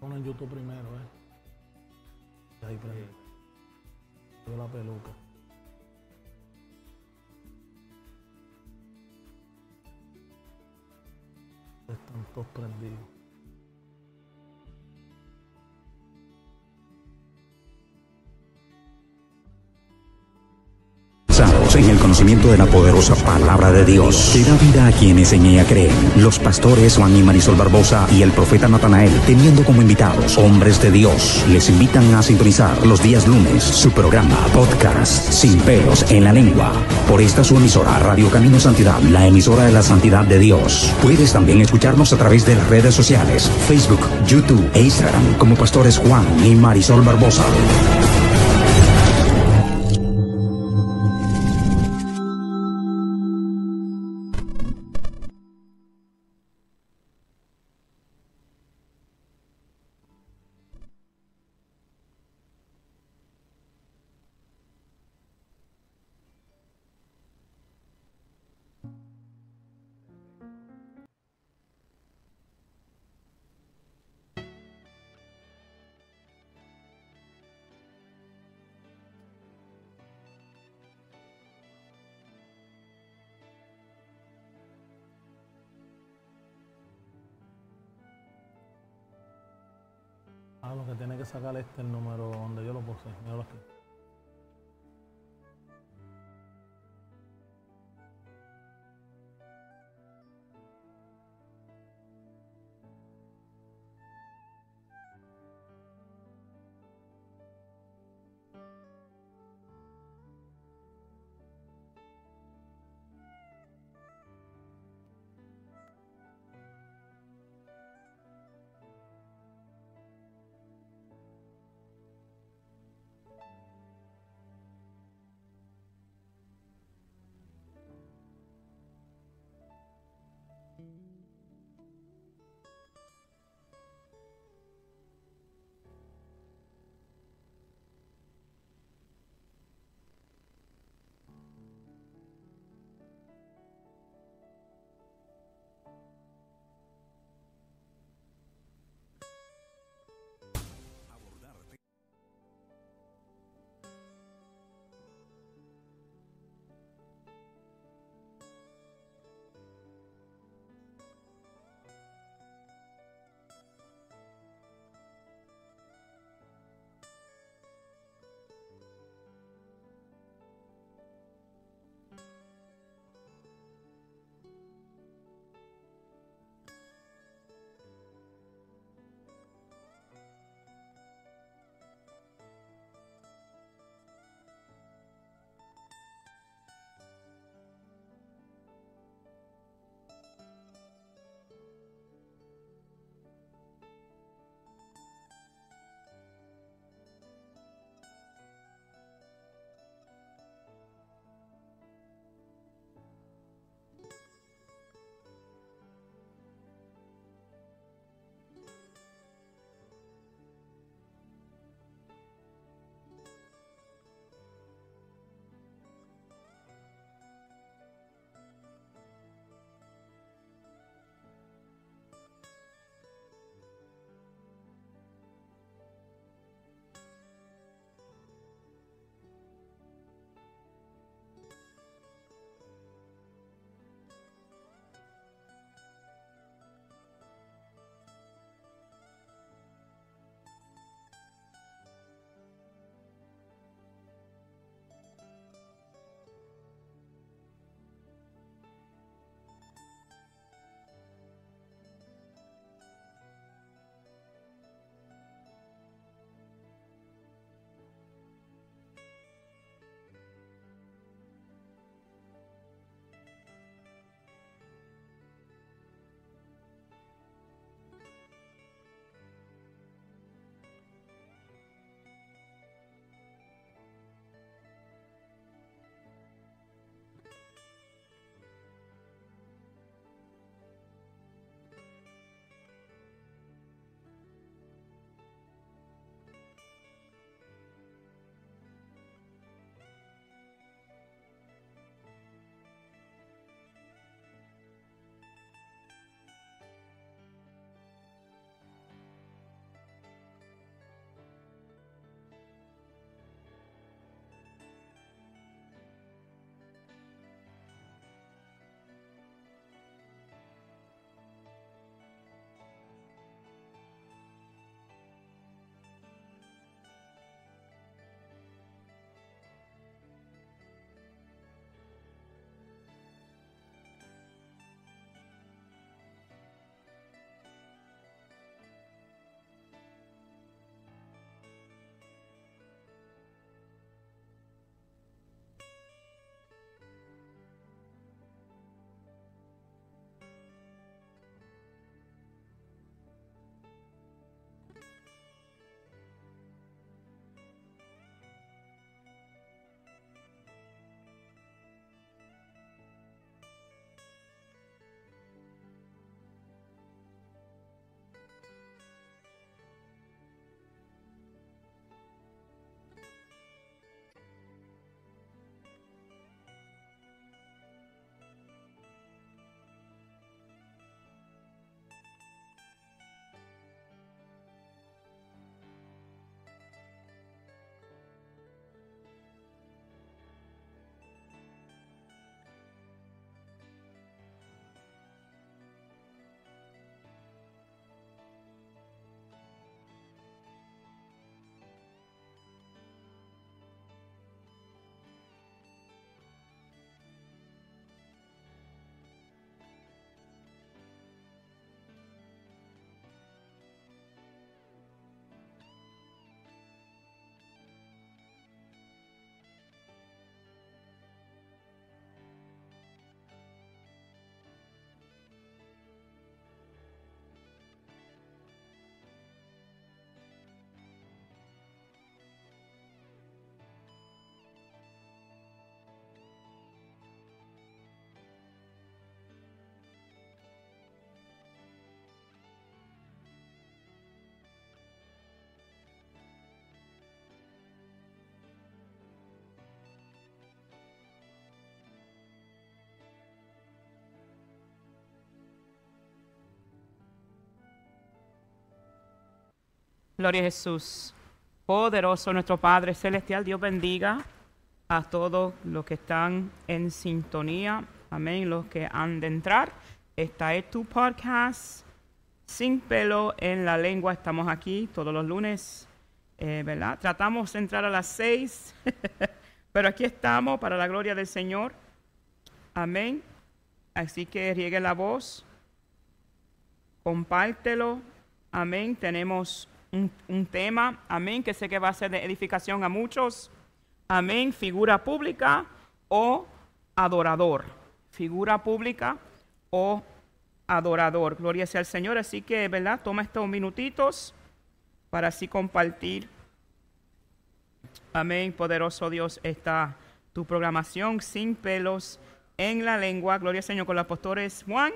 Pon en YouTube primero, ¿eh? Ahí prende. Veo la peluca. Están todos prendidos. Conocimiento de la poderosa palabra de Dios, que da vida a quienes en ella creen. Los pastores Juan y Marisol Barbosa y el profeta Natanael, teniendo como invitados hombres de Dios, les invitan a sintonizar los días lunes su programa podcast Sin pelos en la lengua. Por esta su emisora Radio Camino Santidad, la emisora de la santidad de Dios. Puedes también escucharnos a través de las redes sociales, Facebook, YouTube e Instagram como pastores Juan y Marisol Barbosa. Este el número Gloria a Jesús. Poderoso nuestro Padre Celestial, Dios bendiga a todos los que están en sintonía. Amén, los que han de entrar. Esta es tu podcast, Sin pelo en la lengua. Estamos aquí todos los lunes, eh, ¿verdad? Tratamos de entrar a las seis, pero aquí estamos para la gloria del Señor. Amén. Así que riegue la voz, compártelo. Amén. Tenemos un, un tema, amén, que sé que va a ser de edificación a muchos. Amén. Figura pública o adorador. Figura pública o adorador. Gloria sea al Señor. Así que, ¿verdad? Toma estos minutitos para así compartir. Amén. Poderoso Dios, está tu programación sin pelos en la lengua. Gloria al Señor con los apóstoles Juan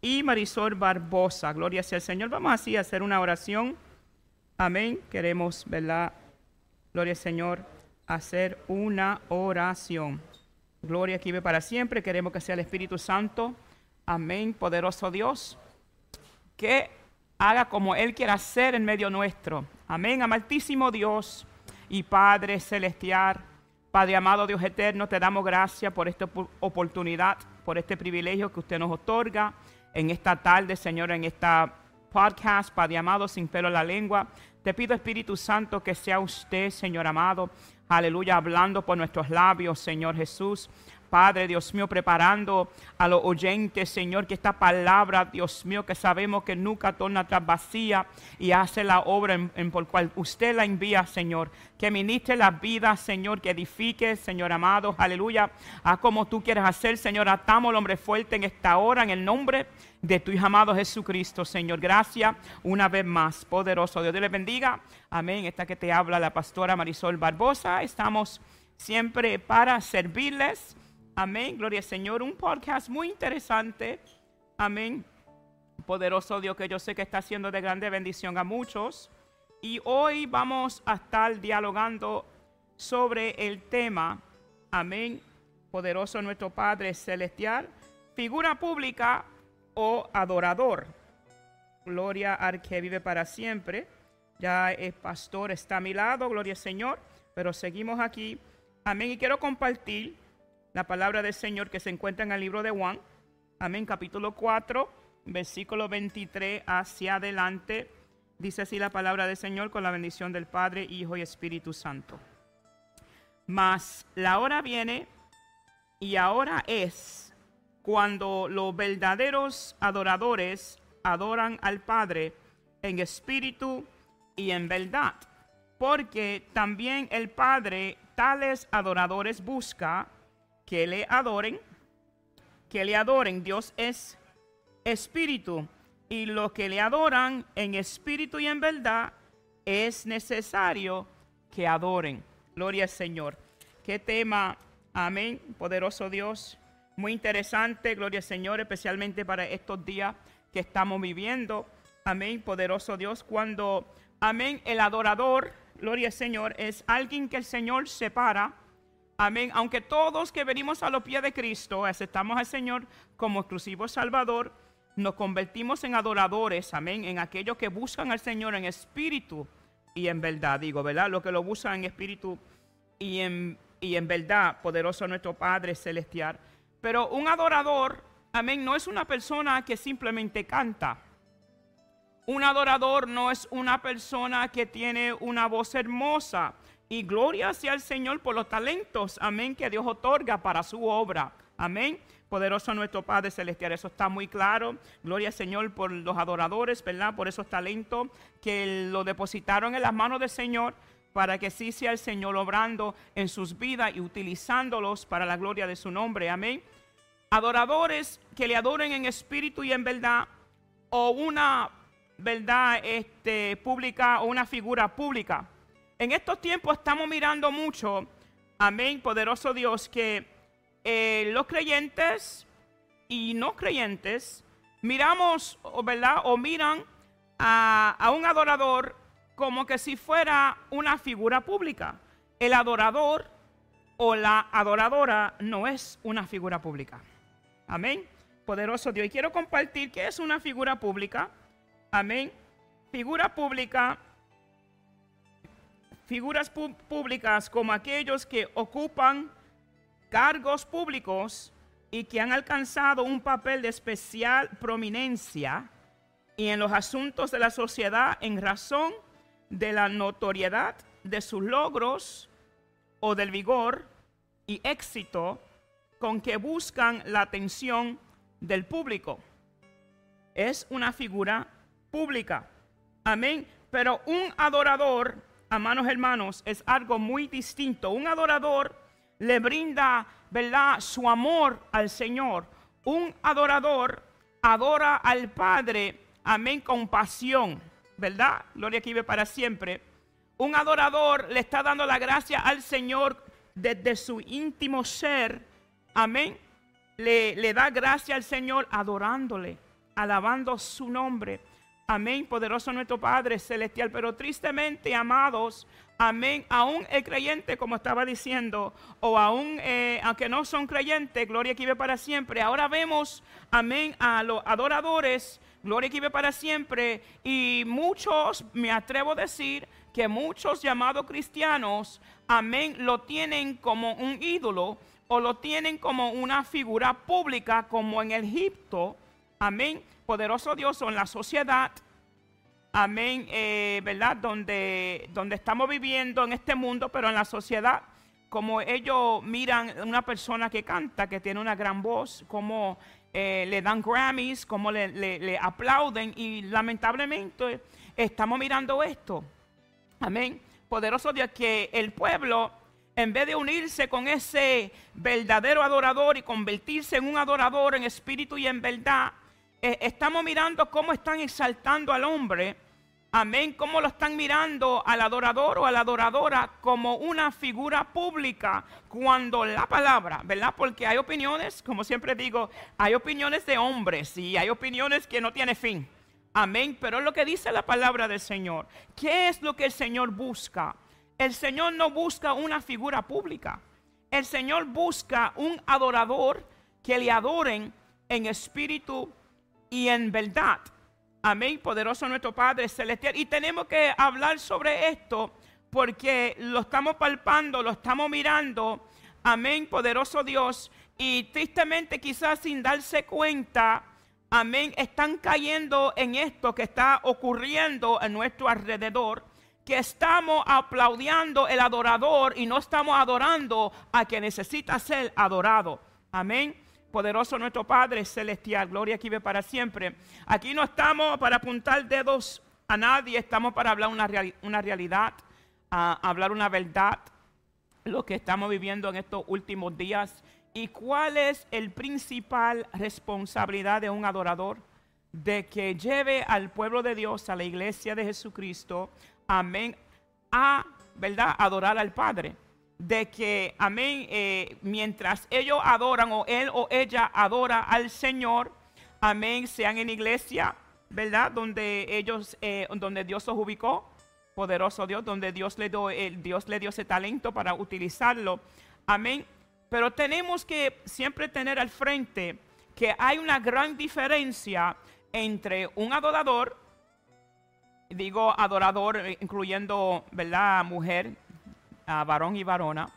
y Marisol Barbosa. Gloria sea al Señor. Vamos así a hacer una oración. Amén. Queremos, ¿verdad? Gloria al Señor, hacer una oración. Gloria aquí ve para siempre. Queremos que sea el Espíritu Santo. Amén. Poderoso Dios. Que haga como Él quiera hacer en medio nuestro. Amén. Amaltísimo Dios y Padre Celestial. Padre amado Dios eterno, te damos gracias por esta oportunidad, por este privilegio que usted nos otorga en esta tarde, Señor, en esta podcast, Padre amado, sin pelo en la lengua. Te pido, Espíritu Santo, que sea usted, Señor amado, aleluya, hablando por nuestros labios, Señor Jesús. Padre, Dios mío, preparando a los oyentes, Señor, que esta palabra, Dios mío, que sabemos que nunca torna atrás vacía y hace la obra en, por cual usted la envía, Señor. Que ministre la vida, Señor, que edifique, Señor amado, aleluya, a como tú quieres hacer, Señor. Atamos al hombre fuerte en esta hora, en el nombre de tu hijo amado Jesucristo, Señor. Gracias una vez más, poderoso. Dios te le bendiga. Amén. Esta que te habla la pastora Marisol Barbosa. Estamos siempre para servirles. Amén, gloria al Señor. Un podcast muy interesante. Amén. Poderoso Dios que yo sé que está haciendo de grande bendición a muchos. Y hoy vamos a estar dialogando sobre el tema. Amén. Poderoso nuestro Padre Celestial. Figura pública o adorador. Gloria al que vive para siempre. Ya el pastor está a mi lado, gloria al Señor. Pero seguimos aquí. Amén. Y quiero compartir la palabra del Señor que se encuentra en el libro de Juan, amén, capítulo 4, versículo 23 hacia adelante. Dice así la palabra del Señor con la bendición del Padre, Hijo y Espíritu Santo. Mas la hora viene y ahora es cuando los verdaderos adoradores adoran al Padre en espíritu y en verdad. Porque también el Padre tales adoradores busca que le adoren, que le adoren. Dios es espíritu y los que le adoran en espíritu y en verdad es necesario que adoren. Gloria al Señor. Qué tema, amén, poderoso Dios. Muy interesante, gloria al Señor, especialmente para estos días que estamos viviendo. Amén, poderoso Dios, cuando, amén, el adorador, gloria al Señor, es alguien que el Señor separa Amén. Aunque todos que venimos a los pies de Cristo aceptamos al Señor como exclusivo Salvador, nos convertimos en adoradores, amén, en aquellos que buscan al Señor en espíritu y en verdad, digo, ¿verdad? Los que lo buscan en espíritu y en, y en verdad, poderoso nuestro Padre Celestial. Pero un adorador, amén, no es una persona que simplemente canta. Un adorador no es una persona que tiene una voz hermosa. Y gloria sea al Señor por los talentos, amén, que Dios otorga para su obra. Amén. Poderoso nuestro Padre Celestial, eso está muy claro. Gloria al Señor por los adoradores, ¿verdad? Por esos talentos que lo depositaron en las manos del Señor para que sí sea el Señor obrando en sus vidas y utilizándolos para la gloria de su nombre. Amén. Adoradores que le adoren en espíritu y en verdad o una verdad este, pública o una figura pública. En estos tiempos estamos mirando mucho, amén, poderoso Dios, que eh, los creyentes y no creyentes miramos, ¿verdad? O miran a, a un adorador como que si fuera una figura pública. El adorador o la adoradora no es una figura pública. Amén. Poderoso Dios. Y quiero compartir que es una figura pública. Amén. Figura pública figuras públicas como aquellos que ocupan cargos públicos y que han alcanzado un papel de especial prominencia y en los asuntos de la sociedad en razón de la notoriedad de sus logros o del vigor y éxito con que buscan la atención del público. Es una figura pública. Amén. Pero un adorador, amados hermanos, es algo muy distinto. Un adorador le brinda, ¿verdad?, su amor al Señor. Un adorador adora al Padre, amén, con pasión, ¿verdad? Gloria que vive para siempre. Un adorador le está dando la gracia al Señor desde su íntimo ser, amén. Le, le da gracia al Señor adorándole, alabando su nombre. Amén, poderoso nuestro Padre celestial. Pero tristemente, amados, amén, aún el creyente, como estaba diciendo, o aún, eh, aunque no son creyentes, gloria que vive para siempre. Ahora vemos, amén, a los adoradores, gloria que vive para siempre. Y muchos, me atrevo a decir, que muchos llamados cristianos, amén, lo tienen como un ídolo o lo tienen como una figura pública, como en Egipto, amén, poderoso Dios o en la sociedad, amén, eh, ¿verdad? Donde, donde estamos viviendo en este mundo, pero en la sociedad, como ellos miran una persona que canta, que tiene una gran voz, como eh, le dan Grammys, como le, le- le aplauden y lamentablemente estamos mirando esto. Amén. Poderoso Dios, que el pueblo, en vez de unirse con ese verdadero adorador y convertirse en un adorador en espíritu y en verdad, eh, estamos mirando cómo están exaltando al hombre. Amén. Cómo lo están mirando al adorador o a la adoradora como una figura pública cuando la palabra, ¿verdad? Porque hay opiniones, como siempre digo, hay opiniones de hombres y hay opiniones que no tienen fin. Amén. Pero es lo que dice la palabra del Señor. ¿Qué es lo que el Señor busca? El Señor no busca una figura pública. El Señor busca un adorador que le adoren en espíritu y en verdad. Amén. Poderoso nuestro Padre Celestial. Y tenemos que hablar sobre esto porque lo estamos palpando, lo estamos mirando. Amén. Poderoso Dios. Y tristemente quizás sin darse cuenta amén, están cayendo en esto que está ocurriendo en nuestro alrededor, que estamos aplaudiendo el adorador y no estamos adorando a quien necesita ser adorado. Amén. Poderoso nuestro Padre Celestial, gloria aquí ve para siempre. Aquí no estamos para apuntar dedos a nadie, estamos para hablar una, una realidad, hablar una verdad lo que estamos viviendo en estos últimos días y cuál es el principal responsabilidad de un adorador de que lleve al pueblo de Dios, a la iglesia de Jesucristo, amén, a, ¿verdad?, adorar al Padre. De que, amén, eh, mientras ellos adoran o él o ella adora al Señor, amén, sean en iglesia, ¿verdad?, donde ellos, eh, donde Dios los ubicó, poderoso Dios, donde Dios le, dio, el- Dios le dio ese talento para utilizarlo. Amén. Pero tenemos que siempre tener al frente que hay una gran diferencia entre un adorador, digo adorador eh, incluyendo, ¿verdad?, mujer, a varón y varona,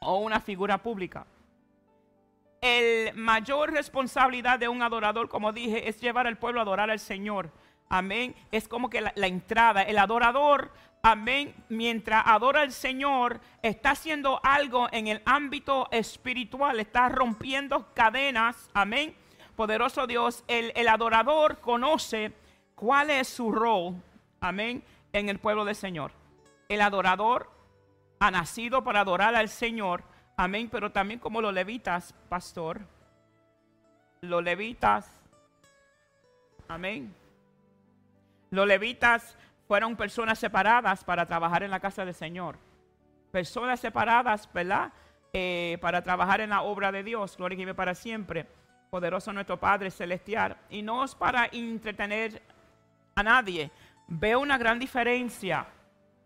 o una figura pública. El mayor responsabilidad de un adorador, como dije, es llevar al pueblo a adorar al Señor. Amén. Es como que la, la entrada, el adorador, amén, mientras adora al Señor, está haciendo algo en el ámbito espiritual, está rompiendo cadenas. Amén. Poderoso Dios, el, el adorador conoce cuál es su rol. Amén. En el pueblo del Señor. El adorador ha nacido para adorar al Señor. Amén. Pero también como los levitas, pastor. Los levitas. Amén. Los levitas fueron personas separadas para trabajar en la casa del Señor. Personas separadas, ¿verdad? Eh, para trabajar en la obra de Dios. Gloria y para siempre. Poderoso nuestro Padre Celestial. Y no es para entretener a nadie. Veo una gran diferencia.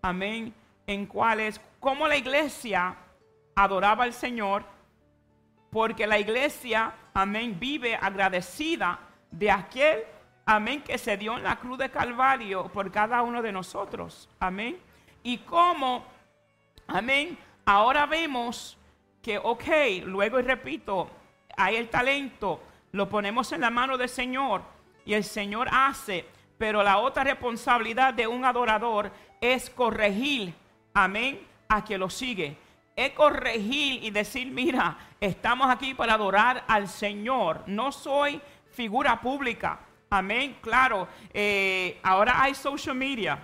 Amén. En cuál es cómo la iglesia adoraba al Señor. Porque la iglesia, amén, vive agradecida de aquel amén, que se dio en la cruz de Calvario por cada uno de nosotros, amén. Y cómo, amén, ahora vemos que, ok, luego y repito, hay el talento, lo ponemos en la mano del Señor y el Señor hace, pero la otra responsabilidad de un adorador es corregir, amén, a que lo sigue. Es corregir y decir, mira, estamos aquí para adorar al Señor. No soy figura pública. Amén, claro. eh, ahora hay social media.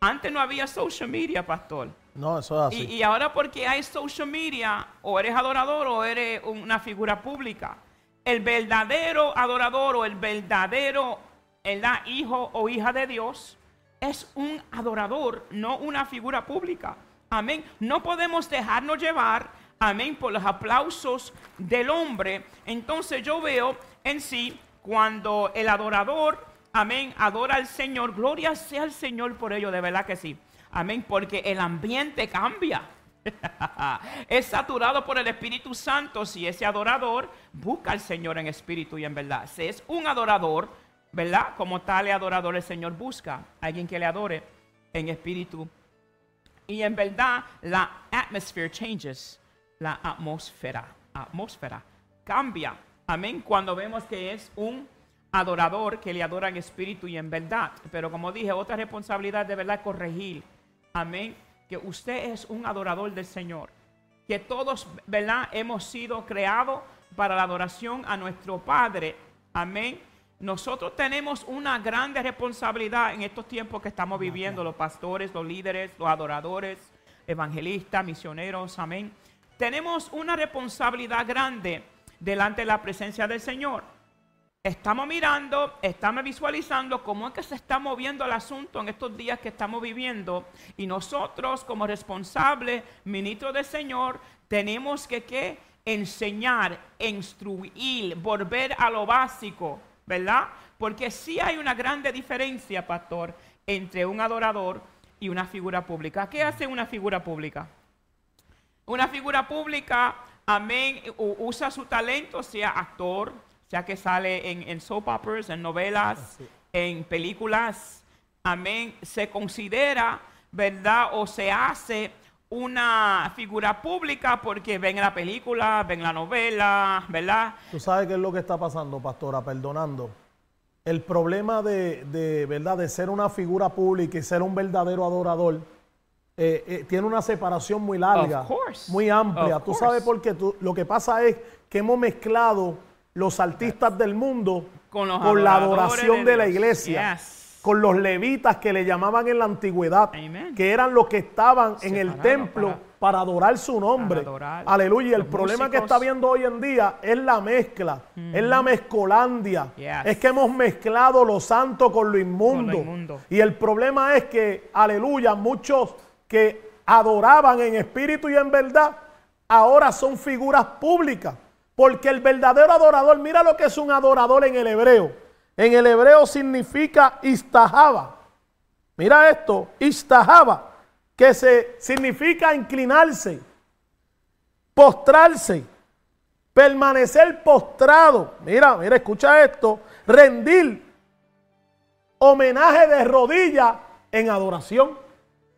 Antes no había social media, pastor. No, eso es Y, así. y ahora porque hay social media, o eres adorador o eres una figura pública. El verdadero adorador o el verdadero ¿verdad? hijo o hija de Dios es un adorador, no una figura pública. Amén. No podemos dejarnos llevar, amén, por los aplausos del hombre. Entonces yo veo en sí cuando el adorador, amén, adora al Señor, gloria sea al Señor por ello, de verdad que sí. Amén, porque el ambiente cambia. es saturado por el Espíritu Santo si ese adorador busca al Señor en espíritu y en verdad. Si es un adorador, ¿verdad? Como tal adorador el Señor busca alguien que le adore en espíritu y en verdad la atmosphere changes, la atmósfera, atmósfera cambia. Amén. Cuando vemos que es un adorador que le adora en espíritu y en verdad. Pero como dije, otra responsabilidad de verdad corregir. Amén. Que usted es un adorador del Señor. Que todos, ¿verdad? Hemos sido creados para la adoración a nuestro Padre. Amén. Nosotros tenemos una grande responsabilidad en estos tiempos que estamos viviendo, los pastores, los líderes, los adoradores, evangelistas, misioneros, amén. Tenemos una responsabilidad grande delante de la presencia del Señor. Estamos mirando, estamos visualizando cómo es que se está moviendo el asunto en estos días que estamos viviendo. Y nosotros, como responsables, ministros del Señor, tenemos que, ¿qué? enseñar, instruir, volver a lo básico, ¿verdad? Porque sí hay una grande diferencia, pastor, entre un adorador y una figura pública. ¿Qué hace una figura pública? Una figura pública, amén, usa su talento, sea actor, sea que sale en, en soap operas, en novelas, en películas, amén, se considera, ¿verdad? O se hace una figura pública porque ven la película, ven la novela, ¿verdad? Tú sabes qué es lo que está pasando, pastora, perdonando. El problema de, de, verdad de ser una figura pública y ser un verdadero adorador eh, eh, tiene una separación muy larga, muy amplia. Of Tú course. sabes por qué. Tú- lo que pasa es que hemos mezclado los artistas del mundo Con los la adoradores adoración de de, la iglesia, Yes. Con los levitas que le llamaban en la antigüedad, Amen. que eran los que estaban en el templo para- para, adorar su nombre. adorar. Aleluya. Y el Los problema que está viendo hoy en día es la mezcla, es la mezcolandia. Yes. Es que hemos mezclado lo santo con lo inmundo. Con lo inmundo. Y el problema es que, aleluya, muchos que adoraban en espíritu y en verdad, ahora son figuras públicas. Porque el verdadero adorador, mira lo que es un adorador en el hebreo. En el hebreo significa istajaba. Mira esto, istajaba, que se significa inclinarse, postrarse, permanecer postrado. Mira, mira, escucha esto, rendir homenaje de rodilla en adoración.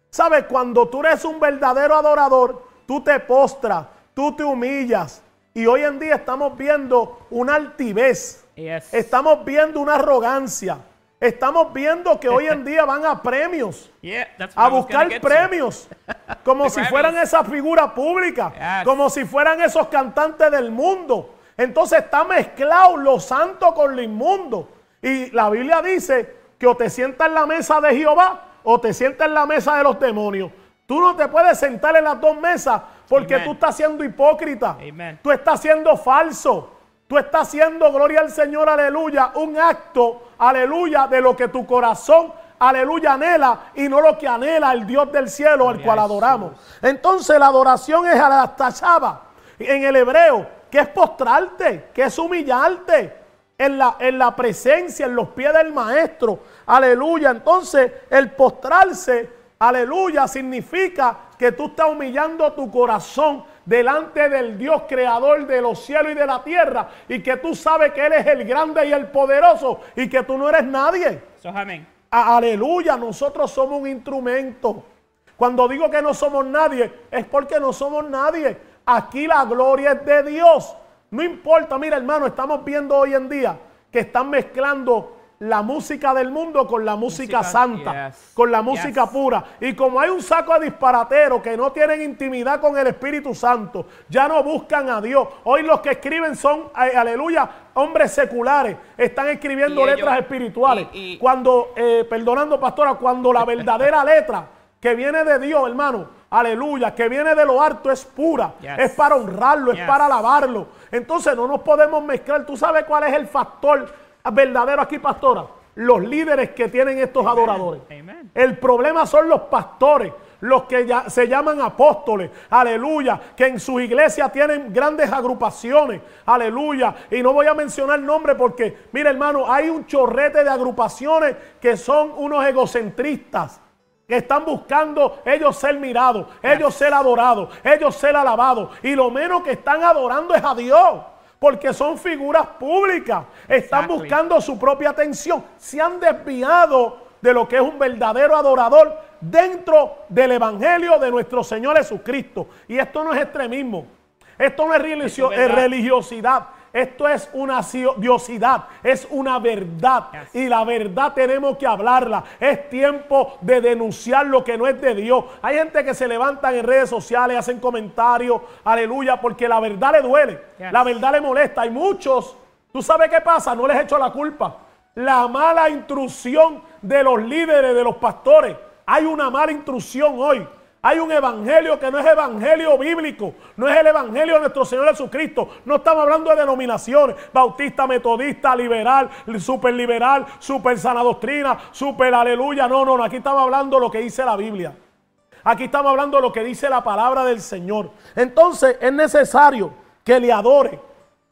¿Sabes? Cuando tú eres un verdadero adorador, tú te postras, tú te humillas. Y hoy en día estamos viendo una altivez. Yes. Estamos viendo una arrogancia. Estamos viendo que hoy en día van a premios, Yeah, a buscar premios, como si fueran esa figura pública, Yes. como si fueran esos cantantes del mundo. Entonces está mezclado lo santo con lo inmundo. Y la Biblia dice que o te sientas en la mesa de Jehová o te sientas en la mesa de los demonios. Tú no te puedes sentar en las dos mesas porque Amen. tú estás siendo hipócrita. Amen. Tú estás siendo falso. Tú estás haciendo, gloria al Señor, aleluya, un acto, aleluya, de lo que tu corazón, aleluya, anhela y no lo que anhela el Dios del cielo al cual adoramos. Entonces la adoración es a la tachaba en el hebreo, que es postrarte, que es humillarte en la, en la presencia, en los pies del maestro. Aleluya. Entonces el postrarse, aleluya, significa que tú estás humillando tu corazón delante del Dios creador de los cielos y de la tierra y que tú sabes que Él es el grande y el poderoso y que tú no eres nadie. So, amén. Aleluya, nosotros somos un instrumento. Cuando digo que no somos nadie, es porque no somos nadie. Aquí la gloria es de Dios. No importa, mira hermano, estamos viendo hoy en día que están mezclando la música del mundo con la música, Música, santa, yes, con la música yes. pura. Y como hay un saco de disparateros que no tienen intimidad con el Espíritu Santo, ya no buscan a Dios. Hoy los que escriben son, aleluya, hombres seculares. Están escribiendo ellos- letras espirituales. y- y- cuando, eh, perdonando pastora, cuando la verdadera letra que viene de Dios, hermano, aleluya, que viene de lo alto es pura, Yes. es para honrarlo, es para alabarlo. Entonces no nos podemos mezclar. ¿Tú sabes cuál es el factor verdadero aquí, pastora? Los líderes que tienen estos adoradores. Amen. El problema son los pastores, los que ya se llaman apóstoles, aleluya, que en sus iglesias tienen grandes agrupaciones, aleluya. Y no voy a mencionar nombres porque, mira hermano, hay un chorrete de agrupaciones que son unos egocentristas. Que están buscando ellos ser mirados, ellos ser adorados, ellos ser alabados. Y lo menos que están adorando es a Dios. Porque son figuras públicas. Están buscando su propia atención. Se han desviado de lo que es un verdadero adorador dentro del Evangelio de nuestro Señor Jesucristo. Y esto no es extremismo. Esto no es religiosidad. Esto es una diosidad, es una verdad. Y la verdad tenemos que hablarla. Es tiempo de denunciar lo que no es de Dios. Hay gente que se levantan en redes sociales, hacen comentarios, aleluya, porque la verdad le duele. La verdad le molesta. Hay muchos, ¿tú sabes qué pasa? No les echo la culpa. La mala instrucción de los líderes, de los pastores. Hay una mala instrucción hoy. Hay un evangelio que no es evangelio bíblico, no es el evangelio de nuestro Señor Jesucristo. No estamos hablando de denominaciones, bautista, metodista, liberal, super liberal, super sana doctrina, super aleluya. No, no, no, aquí estamos hablando de lo que dice la Biblia. Aquí estamos hablando de lo que dice la palabra del Señor. Entonces es necesario que le adore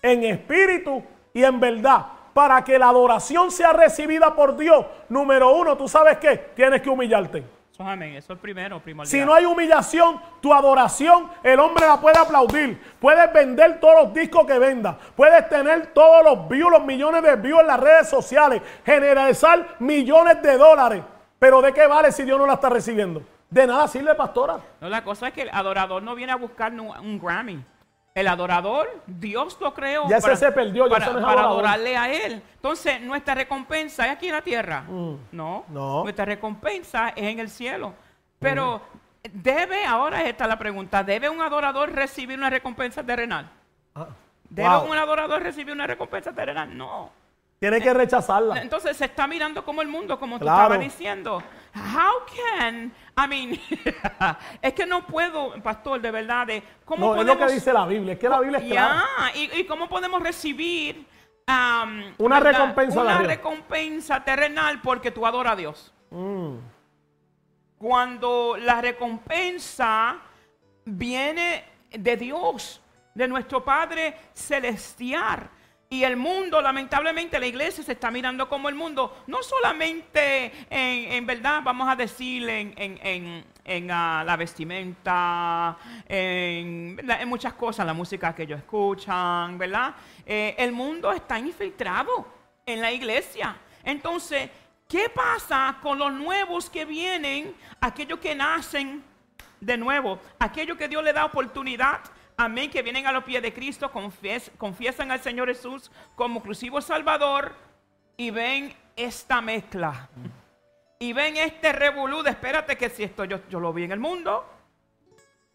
en espíritu y en verdad. Para que la adoración sea recibida por Dios, número uno, tú sabes qué, tienes que humillarte. Eso es amén. Eso es primero, primordial. Si no hay humillación, tu adoración, el hombre la puede aplaudir. Puedes vender todos los discos que vendas. Puedes tener todos los views, los millones de views en las redes sociales. Generalizar millones de dólares. Pero ¿de qué vale si Dios no la está recibiendo? De nada sirve, pastora. No, la cosa es que el adorador no viene a buscar un, un Grammy. El adorador, Dios lo creó Ya ese se perdió, ya para, para adorarle a Él. Entonces, nuestra recompensa es aquí en la tierra. No, Mm. No. Nuestra recompensa es en el cielo. Pero, ¿debe, ahora esta es la pregunta, ¿debe un adorador recibir una recompensa terrenal? ¿Debe Wow. un adorador recibir una recompensa terrenal? No. Tiene que rechazarla. Entonces se está mirando como el mundo, como tú estabas diciendo. How can, I mean, es que no puedo, pastor, de verdad, de cómo No, es lo que dice la Biblia. Es que la Biblia es clara. Ya, y, y cómo podemos recibir um, Una ¿verdad? recompensa una recompensa terrenal porque tú adoras a Dios. Mm. Cuando la recompensa viene de Dios, de nuestro Padre celestial. Y el mundo, lamentablemente, la iglesia se está mirando como el mundo, no solamente en, verdad, vamos a decir, en, en- en- ah, la vestimenta, en muchas cosas, la música que ellos escuchan, ¿verdad? Eh, el mundo está infiltrado en la iglesia. Entonces, ¿qué pasa con los nuevos que vienen, aquellos que nacen de nuevo, aquellos que Dios le da oportunidad? Amén, que vienen a los pies de Cristo, confies- confiesan al Señor Jesús como exclusivo Salvador y ven esta mezcla. Y ven este revolú de, espérate que si esto yo, yo lo vi en el mundo,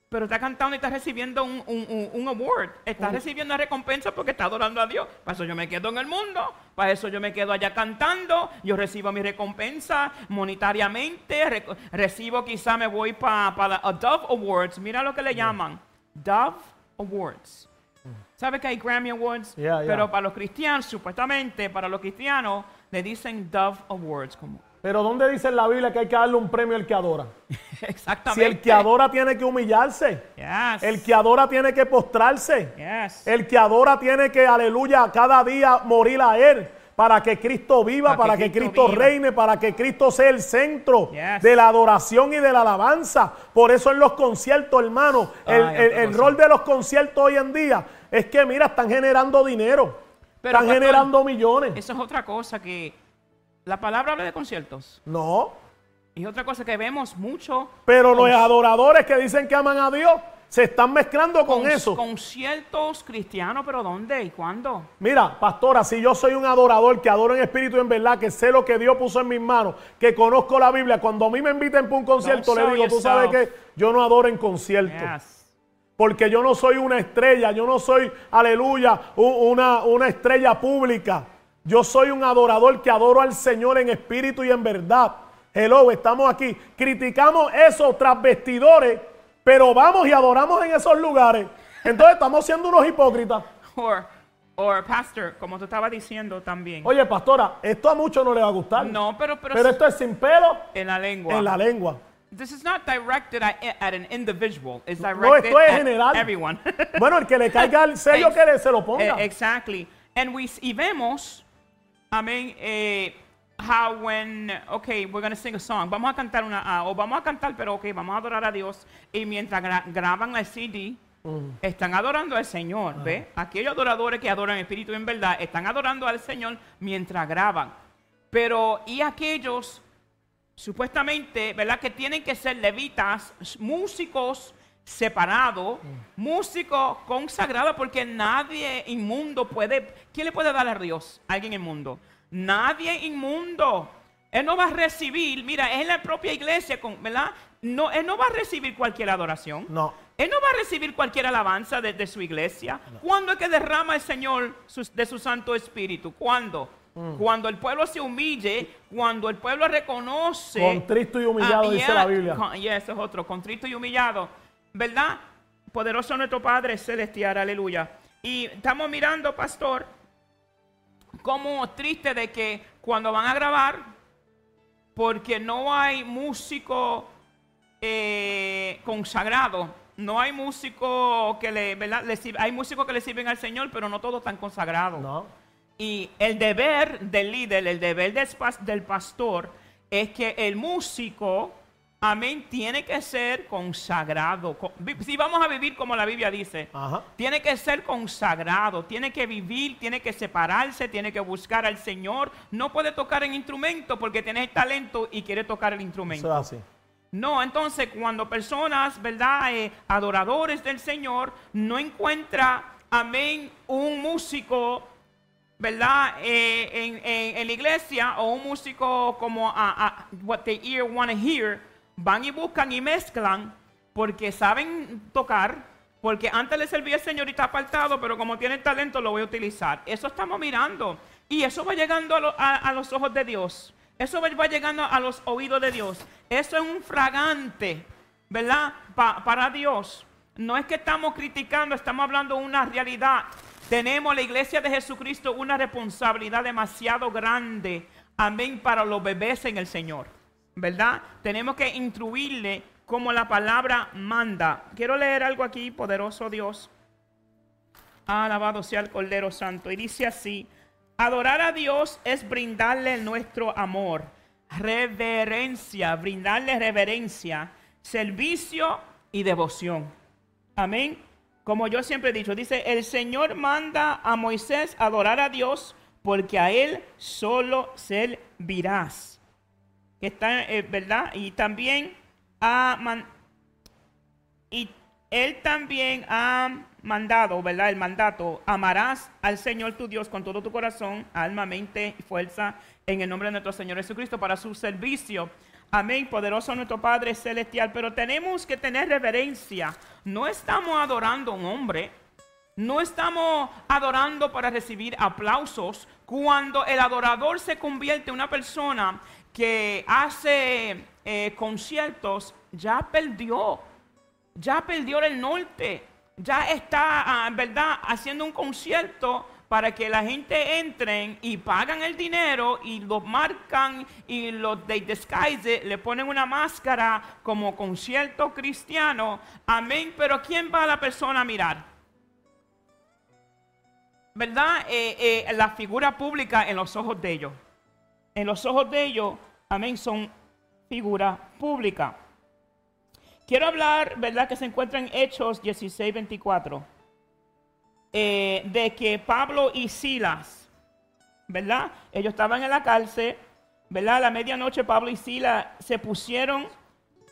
pero está cantando y está recibiendo un, un- un- award. Está recibiendo una recompensa porque está adorando a Dios. Para eso yo me quedo en el mundo. Para eso yo me quedo allá cantando. Yo recibo mi recompensa monetariamente. Rec- recibo, quizá me voy para la Dove Awards. Mira lo que le llaman. Dove Awards. ¿Sabe que hay Grammy Awards? Yeah, yeah. Pero para los cristianos, supuestamente, para los cristianos, le dicen Dove Awards. Como, Pero ¿dónde dice en la Biblia que hay que darle un premio al que adora? Si exactamente. el que adora tiene que humillarse. Yes. El que adora tiene que postrarse. Yes. El que adora tiene que, aleluya, cada día morir a Él. Para que Cristo viva, Para para, que que, Cristo reine, para que Cristo sea el centro Yes. de la adoración y de la alabanza. Por eso en los conciertos, hermano, el, el- el rol de los conciertos hoy en día es que, mira, están generando dinero. Pero, están pastor, generando millones. Eso es otra cosa que la palabra habla de conciertos. No, Y otra cosa que vemos mucho. Pero con- los adoradores que dicen que aman a Dios se están mezclando con, con, eso. conciertos cristianos, pero ¿dónde y cuándo? Mira, pastora, si yo soy un adorador que adoro en espíritu y en verdad, que sé lo que Dios puso en mis manos, que conozco la Biblia, cuando a mí me inviten para un concierto, le digo, tú sabes que yo no adoro en concierto. Yes. Porque yo no soy una estrella, yo no soy, aleluya, una, una estrella pública. Yo soy un adorador que adoro al Señor en espíritu y en verdad. Hello, estamos aquí. Criticamos esos transvestidores, pero vamos y adoramos en esos lugares. Entonces estamos siendo unos hipócritas. Or, or pastor, como tú estabas diciendo también. Oye, pastora, esto a muchos no les va a gustar. no, pero, pero, Pero esto es sin pelo en la lengua. en la lengua. This is not directed at, at an individual. It's No, directed esto es at general. everyone. Bueno, el que le caiga el sello que le- se lo ponga. Eh, exactly. And we y vemos, mean, eh, how when, okay, we're going to sing a song. Vamos a cantar una, ah, o vamos a cantar, pero okay, vamos a adorar a Dios. Y mientras gra- graban el CD, están adorando al Señor, ¿ve? Aquellos adoradores que adoran en espíritu en verdad, están adorando al Señor mientras graban. Pero, y aquellos supuestamente, ¿verdad? Que tienen que ser levitas, músicos separados, músicos consagrados, porque nadie inmundo puede, ¿quién le puede dar a Dios? Alguien inmundo. Nadie inmundo. Él no va a recibir, mira, es en la propia iglesia, ¿verdad? No, él no va a recibir cualquier adoración. No. Él no va a recibir cualquier alabanza de, de su iglesia. ¿Cuándo es que derrama el Señor su- de su Santo Espíritu? ¿Cuándo? Mm. Cuando el pueblo se humille, cuando el pueblo reconoce. Contristo y humillado, dice la Biblia. con- yeah, ese es otro, contristo y humillado. ¿Verdad? Poderoso nuestro Padre celestial, aleluya. Y estamos mirando, pastor, como triste de que cuando van a grabar, porque no hay músico eh, consagrado, no hay músico que le, ¿verdad? le hay músicos que le sirven al Señor, pero no todos están consagrados. No. Y el deber del líder, el deber del pastor, es que el músico, amén, tiene que ser consagrado. Si vamos a vivir como la Biblia dice, Ajá. tiene que ser consagrado, tiene que vivir, tiene que separarse, tiene que buscar al Señor. No puede tocar en instrumento porque tiene talento y quiere tocar el instrumento. Eso. No, entonces cuando personas, ¿verdad? Eh, adoradores del Señor, no encuentra, amén, un músico, ¿verdad? Eh, en, en- en la iglesia o un músico como a, a- what the ear wanna hear, van y buscan y mezclan porque saben tocar, porque antes le servía el Señor y está apartado, pero como tiene talento lo voy a utilizar. Eso estamos mirando y eso va llegando a, lo- a- a los ojos de Dios. Eso va- llegando a los oídos de Dios. Eso es un fragante, ¿verdad? Pa- para Dios. No es que estamos criticando, estamos hablando de una realidad. Tenemos la iglesia de Jesucristo una responsabilidad demasiado grande. Amén para los bebés en el Señor. ¿Verdad? Tenemos que instruirle como la palabra manda. Quiero leer algo aquí, poderoso Dios. Alabado sea el Cordero Santo. Y dice así, adorar a Dios es brindarle nuestro amor, reverencia, brindarle reverencia, servicio y devoción. Amén. Como yo siempre he dicho, dice, el Señor manda a Moisés adorar a Dios porque a Él solo servirás. Está, eh, ¿verdad? Y también a man- y él también ha mandado, ¿verdad? El mandato, amarás al Señor tu Dios con todo tu corazón, alma, mente y fuerza, en el nombre de nuestro Señor Jesucristo, para su servicio. Amén, poderoso nuestro Padre Celestial. Pero tenemos que tener reverencia. No estamos adorando a un hombre. No estamos adorando para recibir aplausos. Cuando el adorador se convierte en una persona que hace eh, conciertos, ya perdió ya perdió el norte, ya está, ah, ¿verdad?, haciendo un concierto para que la gente entren y pagan el dinero y lo marcan y lo they disguise le ponen una máscara como concierto cristiano. Amén, pero ¿quién va a la persona a mirar? ¿Verdad? Eh, eh, la figura pública en los ojos de ellos. En los ojos de ellos, amén, son figura pública. Quiero hablar, ¿verdad? Que se encuentra en Hechos 16, 24. eh, de que Pablo y Silas, ¿verdad? Ellos estaban en la cárcel, ¿verdad? A la medianoche Pablo y Sila se pusieron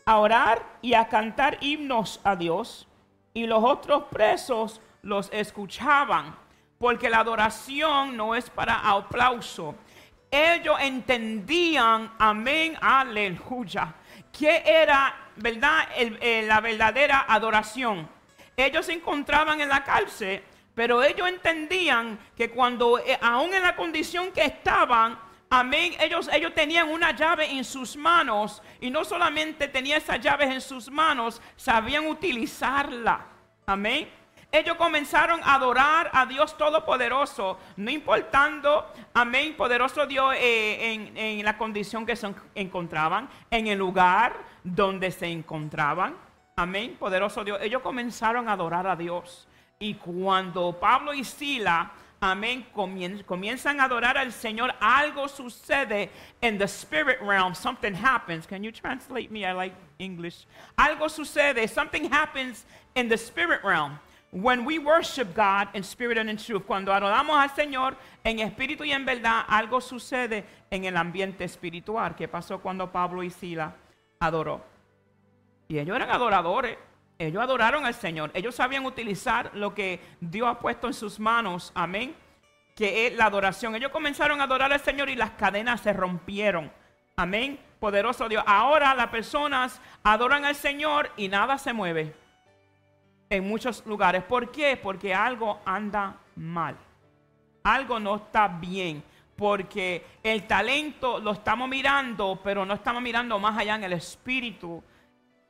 a orar y a cantar himnos a Dios y los otros presos los escuchaban, porque la adoración no es para aplauso. Ellos entendían, amén, aleluya, que era, ¿verdad?, eh, la verdadera adoración. Ellos se encontraban en la cárcel, pero ellos entendían que cuando, eh, aún en la condición que estaban, Amén. Ellos, ellos tenían una llave en sus manos y no solamente tenían esas llaves en sus manos, sabían utilizarla. Amén. Ellos comenzaron a adorar a Dios Todopoderoso, no importando, amén, poderoso Dios eh, en, en la condición que se encontraban, en el lugar donde se encontraban. Amén, poderoso Dios. Ellos comenzaron a adorar a Dios. Y cuando Pablo y Sila amén, comienzan a adorar al Señor, algo sucede en the spirit realm. Something happens. Can you translate me? I like English. Algo sucede. Something happens in the spirit realm. When we worship God in spirit and in truth, cuando adoramos al Señor en espíritu y en verdad, algo sucede en el ambiente espiritual. ¿Qué pasó cuando Pablo y Sila adoró? Y ellos eran adoradores. Ellos adoraron al Señor. Ellos sabían utilizar lo que Dios ha puesto en sus manos. Amén. Que es la adoración. Ellos comenzaron a adorar al Señor y las cadenas se rompieron. Amén. Poderoso Dios. Ahora las personas adoran al Señor y nada se mueve. En muchos lugares. ¿Por qué? Porque algo anda mal. Algo no está bien. Porque el talento lo estamos mirando, pero no estamos mirando más allá en el espíritu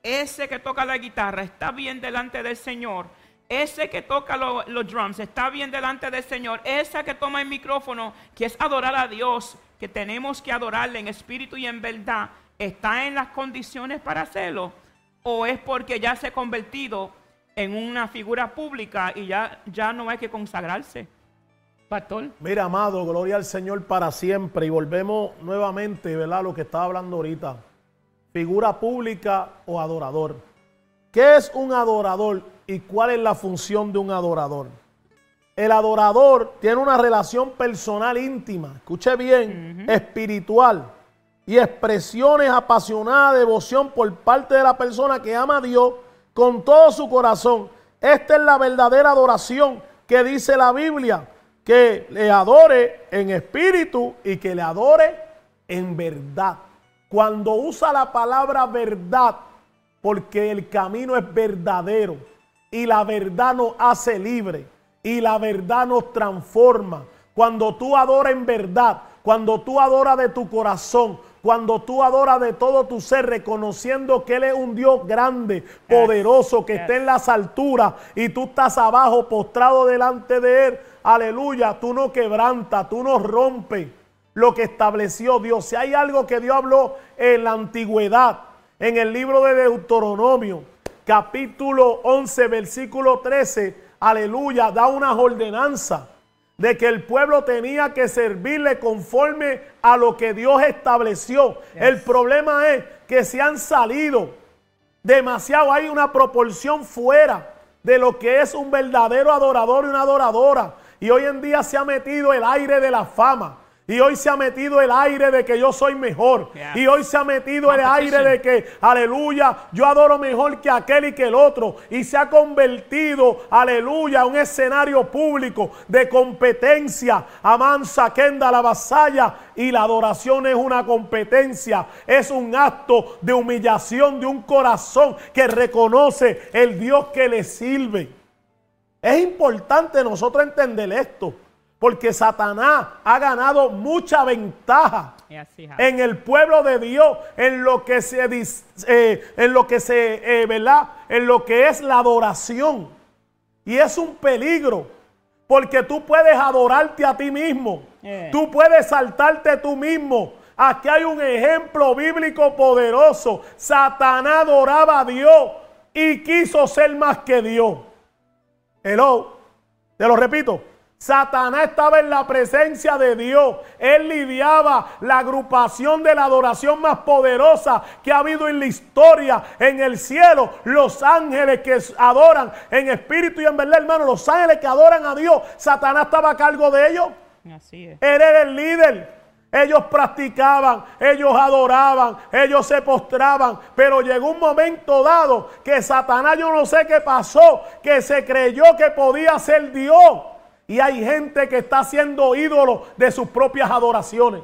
ese que toca la guitarra está bien delante del Señor. Ese que toca los drums está bien delante del Señor. Ese que toma el micrófono, que es adorar a Dios, que tenemos que adorarle en espíritu y en verdad, está en las condiciones para hacerlo. O es porque ya se ha convertido en una figura pública y ya, ya no hay que consagrarse. Pastor. Mira, amado, gloria al Señor para siempre. Y volvemos nuevamente, ¿verdad? Lo que estaba hablando ahorita figura pública o adorador. ¿Qué es un adorador y cuál es la función de un adorador? El adorador tiene una relación personal íntima, escuche bien, espiritual y expresiones apasionadas de devoción por parte de la persona que ama a Dios con todo su corazón. Esta es la verdadera adoración que dice la Biblia, que le adore en espíritu y que le adore en verdad cuando usa la palabra verdad, porque el camino es verdadero y la verdad nos hace libre y la verdad nos transforma. Cuando tú adoras en verdad, cuando tú adoras de tu corazón, cuando tú adoras de todo tu ser, reconociendo que Él es un Dios grande, poderoso, que está en las alturas y tú estás abajo, postrado delante de Él. Aleluya, tú no quebrantas, tú no rompes lo que estableció Dios. Si hay algo que Dios habló en la antigüedad, en el libro de Deuteronomio, capítulo 11, versículo 13, aleluya, da una ordenanza de que el pueblo tenía que servirle conforme a lo que Dios estableció. El problema es que se han salido demasiado, hay una proporción fuera de lo que es un verdadero adorador y una adoradora. Y hoy en día se ha metido el aire de la fama. Y hoy se ha metido el aire de que yo soy mejor. Y hoy se ha metido el aire de que, aleluya, yo adoro mejor que aquel y que el otro. Y se ha convertido, aleluya, un escenario público de competencia. Amansa, Kenda, la vasalla. Y la adoración es una competencia. Es un acto de humillación de un corazón que reconoce el Dios que le sirve. Es importante nosotros entender esto. Porque Satanás ha ganado mucha ventaja en el pueblo de Dios, en lo que se, eh, en lo que se, eh, ¿verdad? En lo que es la adoración. Y es un peligro, porque tú puedes adorarte a ti mismo. Eh. Tú puedes saltarte tú mismo. Aquí hay un ejemplo bíblico poderoso. Satanás adoraba a Dios y quiso ser más que Dios. Hello. Te lo repito. Satanás estaba en la presencia de Dios. Él lidiaba la agrupación de la adoración más poderosa que ha habido en la historia, en el cielo. Los ángeles que adoran en espíritu y en verdad, hermano. Los ángeles que adoran a Dios. Satanás estaba a cargo de ellos. Así es. Él era el líder. Ellos practicaban, ellos adoraban, ellos se postraban, pero llegó un momento dado que Satanás, yo no sé qué pasó, que se creyó que podía ser Dios. Y hay gente que está siendo ídolo de sus propias adoraciones.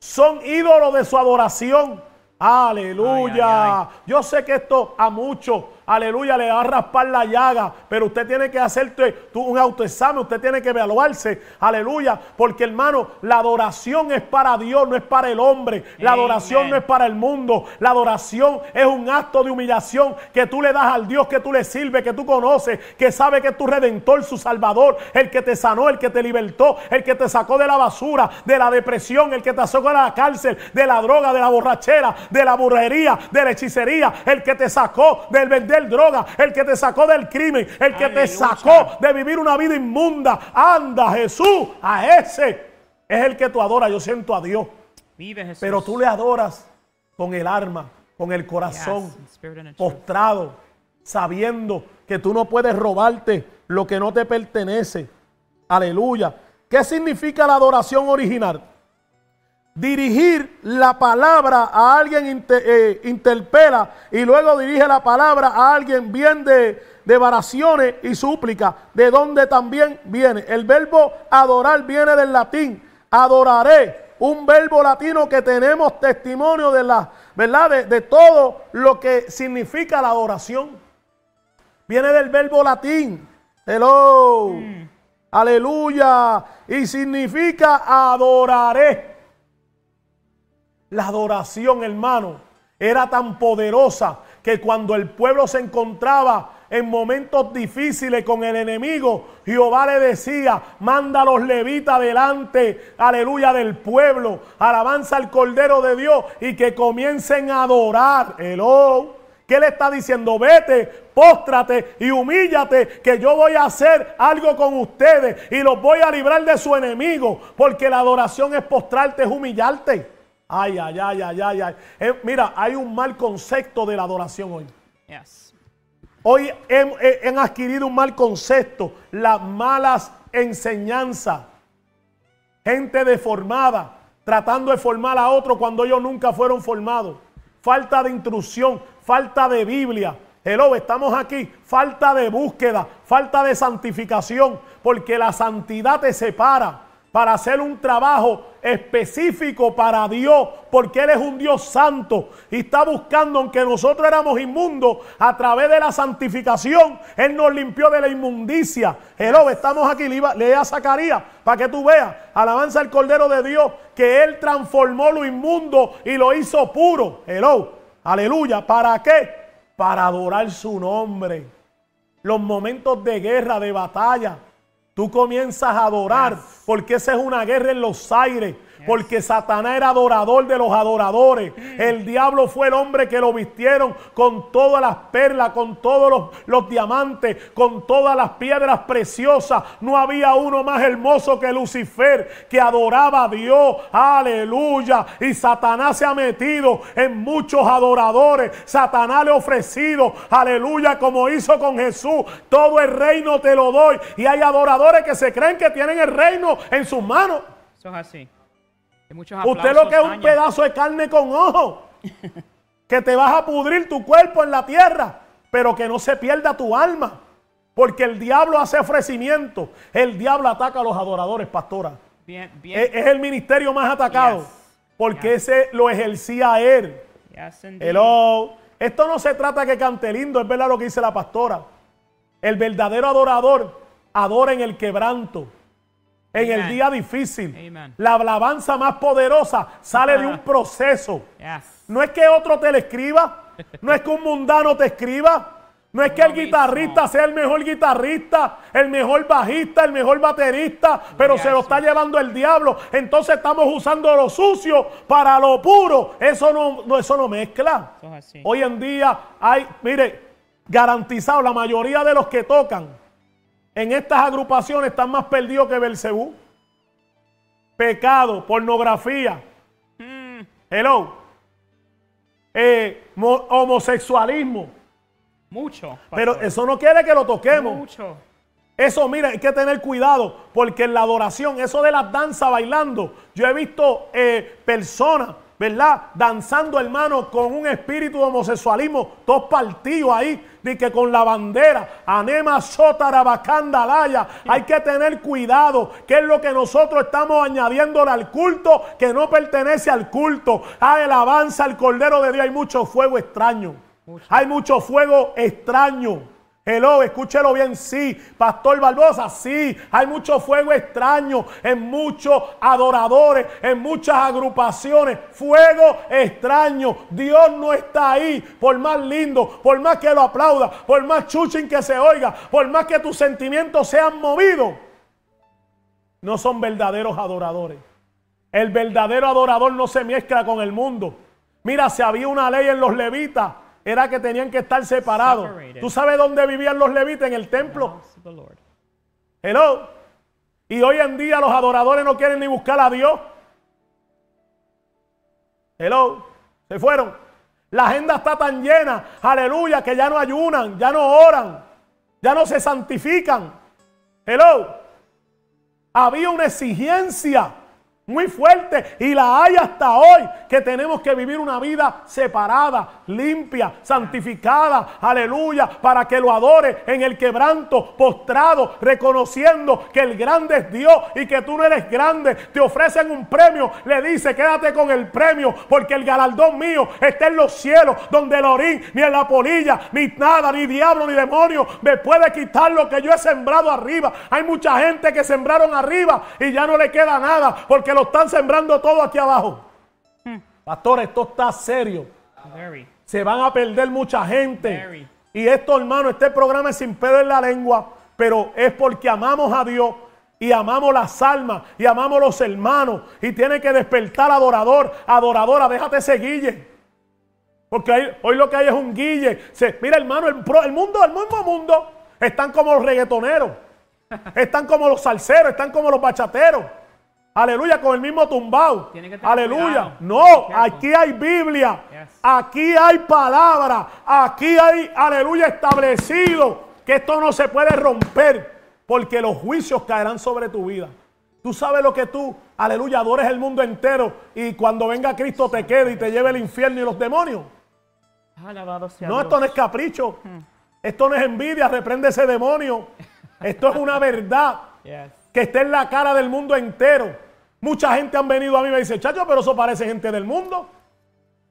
Son ídolos de su adoración. Aleluya. Yo sé que esto a muchos aleluya, le va a raspar la llaga, pero usted tiene que hacerte un autoexamen, usted tiene que evaluarse, aleluya, porque hermano, la adoración es para Dios, no es para el hombre, la adoración no es para el mundo, la adoración es un acto de humillación que tú le das al Dios que tú le sirves, que tú conoces, que sabe que es tu redentor, su salvador, el que te sanó, el que te libertó, el que te sacó de la basura, de la depresión, el que te sacó de la cárcel, de la droga, de la borrachera, de la burrería, de la hechicería, el que te sacó del vender droga, el que te sacó del crimen, el que te sacó de vivir una vida inmunda. Anda, Jesús, a ese es el que tú adoras. Yo siento a Dios. Pero tú le adoras con el arma, con el corazón, postrado, sabiendo que tú no puedes robarte lo que no te pertenece. Aleluya. ¿Qué significa la adoración original? Dirigir la palabra a alguien eh, interpela y luego dirige la palabra a alguien bien de, de varaciones y súplica, de donde también viene. El verbo adorar viene del latín, adoraré, un verbo latino que tenemos testimonio de la, ¿verdad? De, de todo lo que significa la adoración. Viene del verbo latín. Hello. Mm. Aleluya. Y significa adoraré. La adoración, hermano, era tan poderosa que cuando el pueblo se encontraba en momentos difíciles con el enemigo, Jehová le decía, manda a los levitas delante, aleluya, del pueblo, alabanza al Cordero de Dios y que comiencen a adorar. Hello. ¿Qué le está diciendo? Vete, póstrate y humíllate, que yo voy a hacer algo con ustedes y los voy a librar de su enemigo, porque la adoración es postrarte, es humillarte. Ay, ay, ay, ay, ay, ay. Eh, mira, hay un mal concepto de la adoración hoy. Hoy han adquirido un mal concepto, las malas enseñanzas. Gente deformada, tratando de formar a otro cuando ellos nunca fueron formados. Falta de instrucción, falta de Biblia. Hello, estamos aquí. Falta de búsqueda, falta de santificación, porque la santidad te separa para hacer un trabajo específico para Dios, porque Él es un Dios santo y está buscando, aunque nosotros éramos inmundos, a través de la santificación, Él nos limpió de la inmundicia. Hello, estamos aquí, lea a Zacarías para que tú veas, alabanza al Cordero de Dios, que Él transformó lo inmundo y lo hizo puro. Hello, aleluya, ¿para qué? Para adorar su nombre. Los momentos de guerra, de batalla Tú comienzas a adorar, porque esa es una guerra en los aires. Porque Satanás era adorador de los adoradores. El diablo fue el hombre que lo vistieron con todas las perlas, con todos los, diamantes, con todas las piedras preciosas. No había uno más hermoso que Lucifer, que adoraba a Dios. Aleluya. Y Satanás se ha metido en muchos adoradores. Satanás le ha ofrecido, aleluya, como hizo con Jesús. Todo el reino te lo doy. Y hay adoradores que se creen que tienen el reino en sus manos. Eso es así. Usted lo que es un pedazo de carne con ojo. que te vas a pudrir tu cuerpo en la tierra, pero que no se pierda tu alma. Porque el diablo hace ofrecimiento. El diablo ataca a los adoradores, pastora. Bien, bien. Es, el ministerio más atacado. Porque ese lo ejercía él. Hello. Esto no se trata que cante lindo, es verdad lo que dice la pastora. El verdadero adorador adora en el quebranto en el día difícil. La alabanza más poderosa sale de un proceso. No es que otro te le escriba, no es que un mundano te escriba, no es que el guitarrista sea el mejor guitarrista, el mejor bajista, el mejor baterista, pero se lo está llevando el diablo. Entonces estamos usando lo sucio para lo puro. Eso no, eso no mezcla. Hoy en día hay, mire, garantizado, la mayoría de los que tocan en estas agrupaciones están más perdidos que Belcebú. Pecado, pornografía. Mm. Hello. Eh, homosexualismo. Mucho. Pero eso no quiere que lo toquemos. Mucho. Eso, mira, hay que tener cuidado, porque en la adoración, eso de la danza bailando, yo he visto eh, personas, ¿verdad? Danzando, hermano, con un espíritu de homosexualismo, todos partidos ahí, de que con la bandera, anema sotarabacandalaya, hay que tener cuidado, que es lo que nosotros estamos añadiéndole al culto, que no pertenece al culto, a alabanza al Cordero de Dios, hay mucho fuego extraño, hay mucho fuego extraño. Hello, escúchelo bien, sí. Pastor Barbosa, sí. Hay mucho fuego extraño en muchos adoradores, en muchas agrupaciones. Fuego extraño. Dios no está ahí. Por más lindo, por más que lo aplauda, por más chuchín que se oiga, por más que tus sentimientos sean movidos. No son verdaderos adoradores. El verdadero adorador no se mezcla con el mundo. Mira, si había una ley en los levitas era que tenían que estar separados. ¿Tú sabes dónde vivían los levitas? En el templo. Hello. Y hoy en día los adoradores no quieren ni buscar a Dios. Hello. Se fueron. La agenda está tan llena, aleluya, que ya no ayunan, ya no oran, ya no se santifican. Hello. Había una exigencia muy fuerte y la hay hasta hoy que tenemos que vivir una vida separada, limpia, santificada, aleluya, para que lo adore en el quebranto, postrado, reconociendo que el grande es Dios y que tú no eres grande. Te ofrecen un premio, le dice, quédate con el premio, porque el galardón mío está en los cielos, donde el orín, ni en la polilla, ni nada, ni diablo, ni demonio me puede quitar lo que yo he sembrado arriba. Hay mucha gente que sembraron arriba y ya no le queda nada, porque lo están sembrando todo aquí abajo. Hmm. Pastor, esto está serio. Se van a perder mucha gente. Y esto, hermano, este programa es sin pedo en la lengua, pero es porque amamos a Dios y amamos las almas y amamos los hermanos. Y tiene que despertar adorador, adoradora, déjate ese guille. Porque hoy lo que hay es un guille. mira, hermano, el, el mundo, el mismo mundo, están como los reggaetoneros, están como los salseros, están como los bachateros. Aleluya, con el mismo tumbao. Aleluya. No, aquí hay Biblia. Aquí hay palabra. Aquí hay, aleluya, establecido que esto no se puede romper porque los juicios caerán sobre tu vida. Tú sabes lo que tú, aleluya, adores el mundo entero y cuando venga Cristo te quede y te lleve el infierno y los demonios. no, esto no es capricho. Hmm. Esto no es envidia, reprende ese demonio. Esto es una verdad que está en la cara del mundo entero. Mucha gente han venido a mí y me dice, chacho, pero eso parece gente del mundo.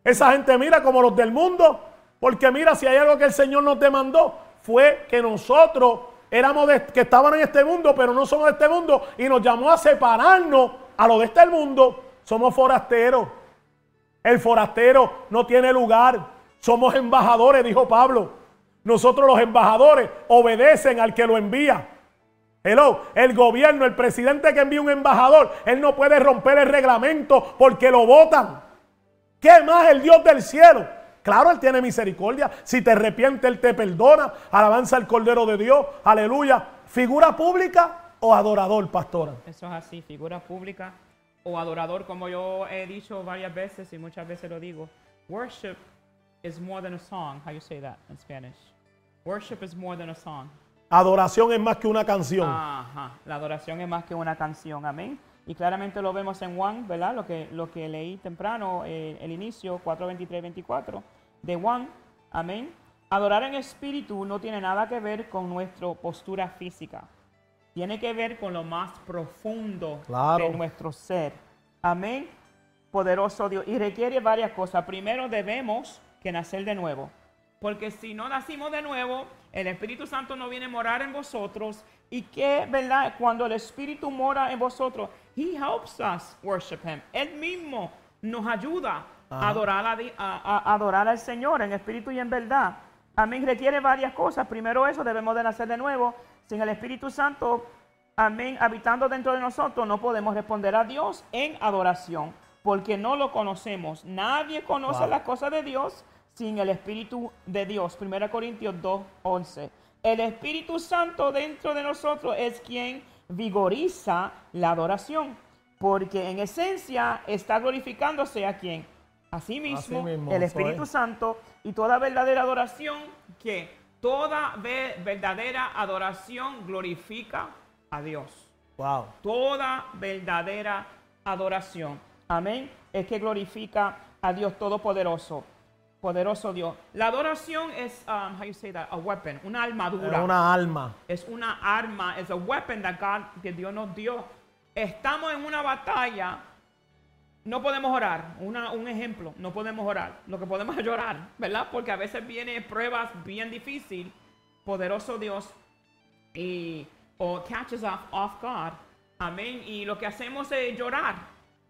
Esa gente mira como los del mundo. Porque mira, si hay algo que el Señor nos demandó, fue que nosotros éramos que estaban en este mundo, pero no somos de este mundo. Y nos llamó a separarnos a lo de este mundo. Somos forasteros. El forastero no tiene lugar. Somos embajadores, dijo Pablo. Nosotros los embajadores obedecen al que lo envía. Hello, el gobierno, el presidente que envía un embajador, él no puede romper el reglamento porque lo votan. ¿Qué más el Dios del cielo? Claro, Él tiene misericordia. Si te arrepientes, Él te perdona. Alabanza al Cordero de Dios. Aleluya. ¿Figura pública o adorador, pastora? Eso es así, figura pública o adorador, como yo he dicho varias veces y muchas veces lo digo. Worship is more than a song. How you say that in Spanish? Worship is more than a song. Adoración es más que una canción. Ajá, la adoración es más que una canción, amén. Y claramente lo vemos en Juan, ¿verdad? Lo que, lo que leí temprano, eh, el inicio, 4.23, 24, de Juan, amén. Adorar en espíritu no tiene nada que ver con nuestra postura física. Tiene que ver con lo más profundo de nuestro ser. Amén. Poderoso Dios. Y requiere varias cosas. Primero debemos que nacer de nuevo. Porque si no nacimos de nuevo, el Espíritu Santo no viene a morar en vosotros. Y que, ¿verdad? Cuando el Espíritu mora en vosotros, He helps us worship Him. Él mismo nos ayuda a adorar, a, adorar al Señor en espíritu y en verdad. Amén. Requiere varias cosas. Primero eso, debemos de nacer de nuevo. Sin el Espíritu Santo, amén, habitando dentro de nosotros, no podemos responder a Dios en adoración. Porque no lo conocemos. Nadie conoce las cosas de Dios sin el Espíritu de Dios. 1 Corintios 2.11. El Espíritu Santo dentro de nosotros es quien vigoriza la adoración, porque en esencia está glorificándose a quien? A sí mismo, el Espíritu Santo y toda verdadera adoración que Toda ve- verdadera adoración glorifica a Dios. Wow. Toda verdadera adoración. Amén. Es que glorifica a Dios Todopoderoso. Poderoso Dios. La adoración es, um, how you say that? A weapon, una armadura. Una alma. es una arma, es a weapon that God, que Dios nos dio. Estamos en una batalla, no podemos orar. Una- un ejemplo, no podemos orar. Lo que podemos es llorar, ¿verdad? Porque a veces vienen pruebas bien difíciles. Poderoso Dios y o catches off, off guard. Amén. Y lo que hacemos es llorar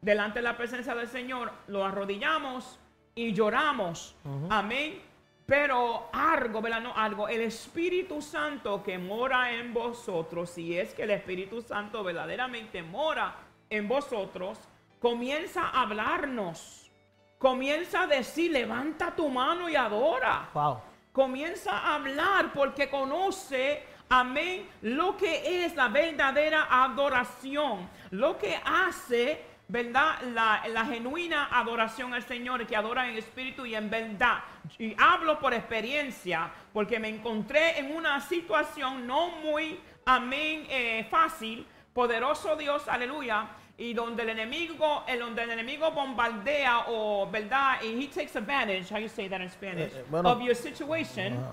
delante de la presencia del Señor. Lo arrodillamos y lloramos. Amén. Pero algo, ¿verdad? No algo. El Espíritu Santo que mora en vosotros, si es que el Espíritu Santo verdaderamente mora en vosotros, comienza a hablarnos. Comienza a decir, levanta tu mano y adora Wow. comienza a hablar porque conoce, amén, lo que es la verdadera adoración, lo que hace, ¿verdad? La, la genuina adoración al Señor, que adora en espíritu y en verdad. Y hablo por experiencia, porque me encontré en una situación no muy, amén, eh, fácil, poderoso Dios, aleluya. Y donde el enemigo, el donde el enemigo bombardea o, ¿verdad? Y he takes advantage, how you say that in Spanish, Eh, eh, bueno. of your situation.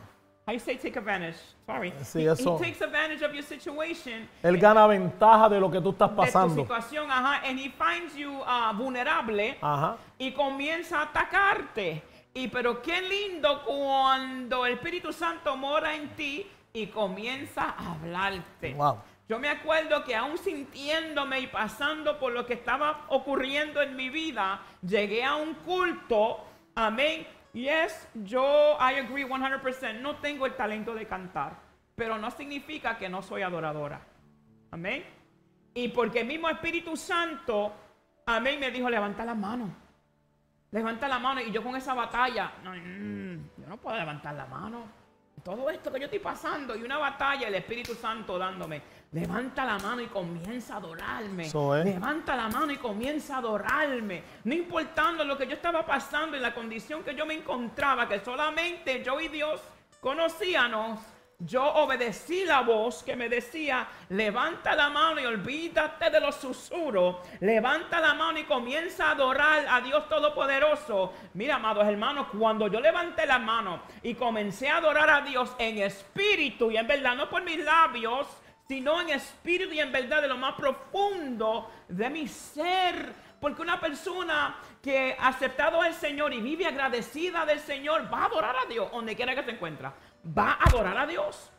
You say take advantage? Sorry. Sí, he, he eso. takes advantage of your situation. Él gana ventaja de lo que tú estás de tu pasando. situación, ajá, and he finds you uh, vulnerable Ajá. y comienza a atacarte. Y pero qué lindo cuando el Espíritu Santo mora en ti y comienza a hablarte. Wow. Yo me acuerdo que aún sintiéndome y pasando por lo que estaba ocurriendo en mi vida, llegué a un culto, amén. Yes, yo, I agree 100%, no tengo el talento de cantar, pero no significa que no soy adoradora. Amén. Y porque el mismo Espíritu Santo, amén, me dijo, levanta la mano. Levanta la mano. Y yo con esa batalla, mm, yo no puedo levantar la mano. Todo esto que yo estoy pasando y una batalla, el Espíritu Santo dándome, levanta la mano y comienza a adorarme. Levanta la mano y comienza a adorarme. No importando lo que yo estaba pasando y la condición que yo me encontraba, que solamente yo y Dios conocíamos. Yo obedecí la voz que me decía, levanta la mano y olvídate de los susurros. Levanta la mano y comienza a adorar a Dios Todopoderoso. Mira, amados hermanos, cuando yo levanté la mano y comencé a adorar a Dios en espíritu y en verdad, no por mis labios, sino en espíritu y en verdad de lo más profundo de mi ser. Porque una persona que ha aceptado al Señor y vive agradecida del Señor va a adorar a Dios donde quiera que se encuentra. Va a adorar a Dios.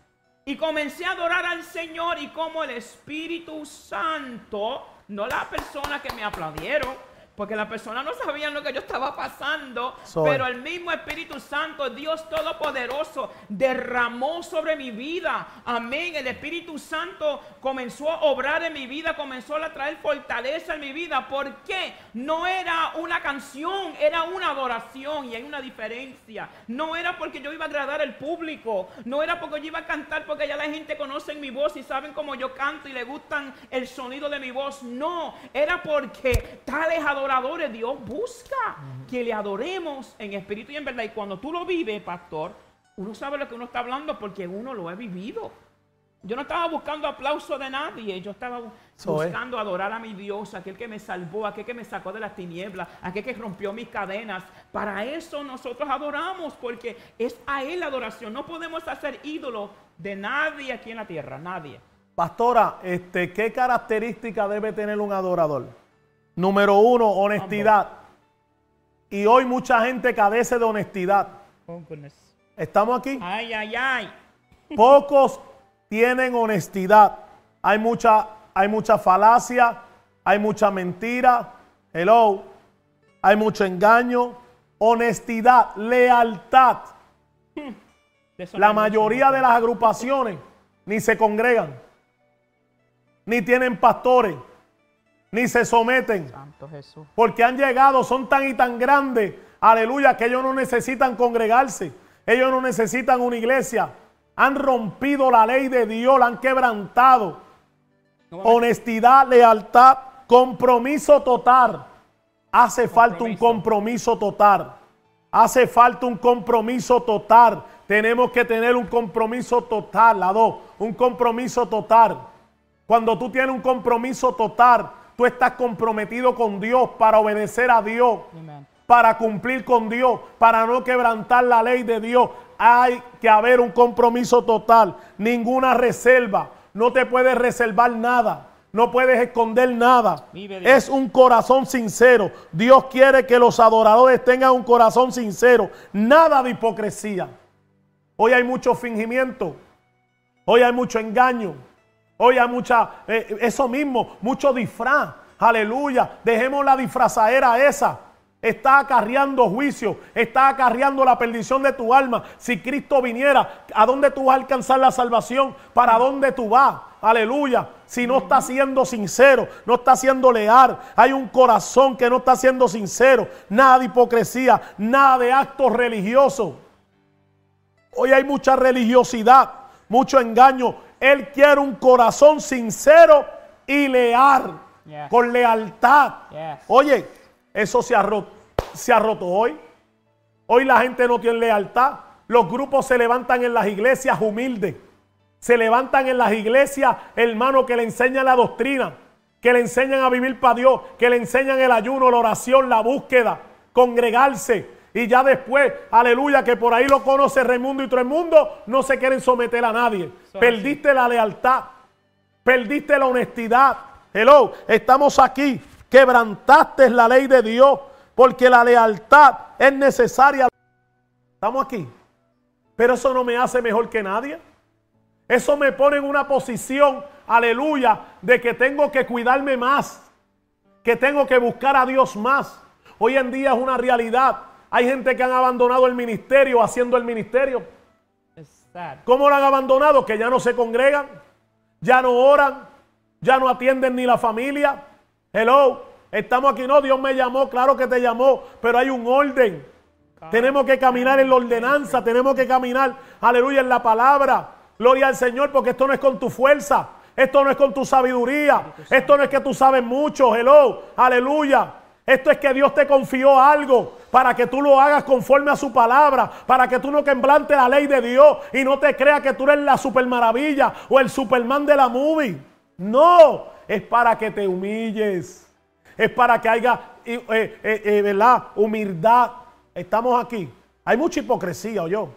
Y comencé a adorar al Señor y como el Espíritu Santo, no la persona que me aplaudieron, porque la persona no sabía lo que yo estaba pasando, Soy. pero el mismo Espíritu Santo, Dios Todopoderoso, derramó sobre mi vida. Amén. El Espíritu Santo comenzó a obrar en mi vida, comenzó a traer fortaleza en mi vida. ¿Por qué? No era una canción, era una adoración y hay una diferencia. No era porque yo iba a agradar al público, no era porque yo iba a cantar porque ya la gente conoce mi voz y saben cómo yo canto y le gustan el sonido de mi voz. No, era porque tales adoradores Dios busca que le adoremos en espíritu y en verdad. Y cuando tú lo vives, pastor, uno sabe lo que uno está hablando porque uno lo ha vivido. Yo no estaba buscando aplauso de nadie, yo estaba buscando adorar a mi Dios, aquel que me salvó, aquel que me sacó de las tinieblas, aquel que rompió mis cadenas. Para eso nosotros adoramos, porque es a Él la adoración. No podemos hacer ídolo de nadie aquí en la tierra, nadie. Pastora, este, ¿qué característica debe tener un adorador? Número uno, honestidad. Y hoy mucha gente carece de honestidad. Oh. ¿Estamos aquí? Ay, ay, ay. Pocos tienen honestidad. Hay mucha, hay mucha falacia, hay mucha mentira. Hello. Hay mucho engaño. Honestidad, lealtad. La mayoría de las agrupaciones ni se congregan, ni tienen pastores, ni se someten, Santo Jesús. porque han llegado, son tan y tan grandes, aleluya, que ellos no necesitan congregarse, ellos no necesitan una iglesia, han rompido la ley de Dios, la han quebrantado. No Honestidad, lealtad, compromiso total. Hace falta un Compromiso. compromiso total. Hace falta un compromiso total Tenemos que tener un compromiso total, la dos, un compromiso total. Cuando tú tienes un compromiso total, tú estás comprometido con Dios para obedecer a Dios, Amen. para cumplir con Dios, para no quebrantar la ley de Dios. Hay que haber un compromiso total, ninguna reserva. No te puedes reservar nada. No puedes esconder nada. Es un corazón sincero. Dios quiere que los adoradores tengan un corazón sincero. Nada de hipocresía. Hoy hay mucho fingimiento. Hoy hay mucho engaño. Hoy hay mucha, eh, eso mismo, mucho disfraz. Aleluya. Dejemos la disfrazadera esa. Está acarreando juicio, está acarreando la perdición de tu alma. Si Cristo viniera, ¿a dónde tú vas a alcanzar la salvación? ¿Para dónde tú vas? Aleluya. Si no está siendo sincero, no está siendo leal, hay un corazón que no está siendo sincero, nada de hipocresía, nada de actos religiosos. Hoy hay mucha religiosidad, mucho engaño. Él quiere un corazón sincero y leal, con lealtad. Yes. Oye, eso se ha, roto, se ha roto hoy. Hoy la gente no tiene lealtad. Los grupos se levantan en las iglesias humildes. Se levantan en las iglesias, hermano, que le enseñan la doctrina, que le enseñan a vivir para Dios, que le enseñan el ayuno, la oración, la búsqueda, congregarse. Y ya después, aleluya, que por ahí lo conoce Raimundo y todo el mundo, no se quieren someter a nadie. Eso Perdiste la lealtad, perdiste la honestidad. Hello, estamos aquí. Quebrantaste la ley de Dios porque la lealtad es necesaria. Estamos aquí. Pero eso no me hace mejor que nadie. Eso me pone en una posición, aleluya, de que tengo que cuidarme más, que tengo que buscar a Dios más. Hoy en día es una realidad. Hay gente que han abandonado el ministerio haciendo el ministerio. ¿Cómo lo han abandonado? Que ya no se congregan, ya no oran, ya no atienden ni la familia. Hello, estamos aquí, no, Dios me llamó, claro que te llamó, pero hay un orden. Tenemos que caminar en la ordenanza, tenemos que caminar, aleluya, en la palabra. Gloria al Señor, porque esto no es con tu fuerza, esto no es con tu sabiduría, esto no es que tú sabes mucho, hello, aleluya. Esto es que Dios te confió algo para que tú lo hagas conforme a su palabra, para que tú no quebrantes la ley de Dios y no te creas que tú eres la super maravilla o el Superman de la movie. No, es para que te humilles, es para que haya, eh, eh, eh, ¿verdad? Humildad. Estamos aquí. Hay mucha hipocresía, ¿o yo?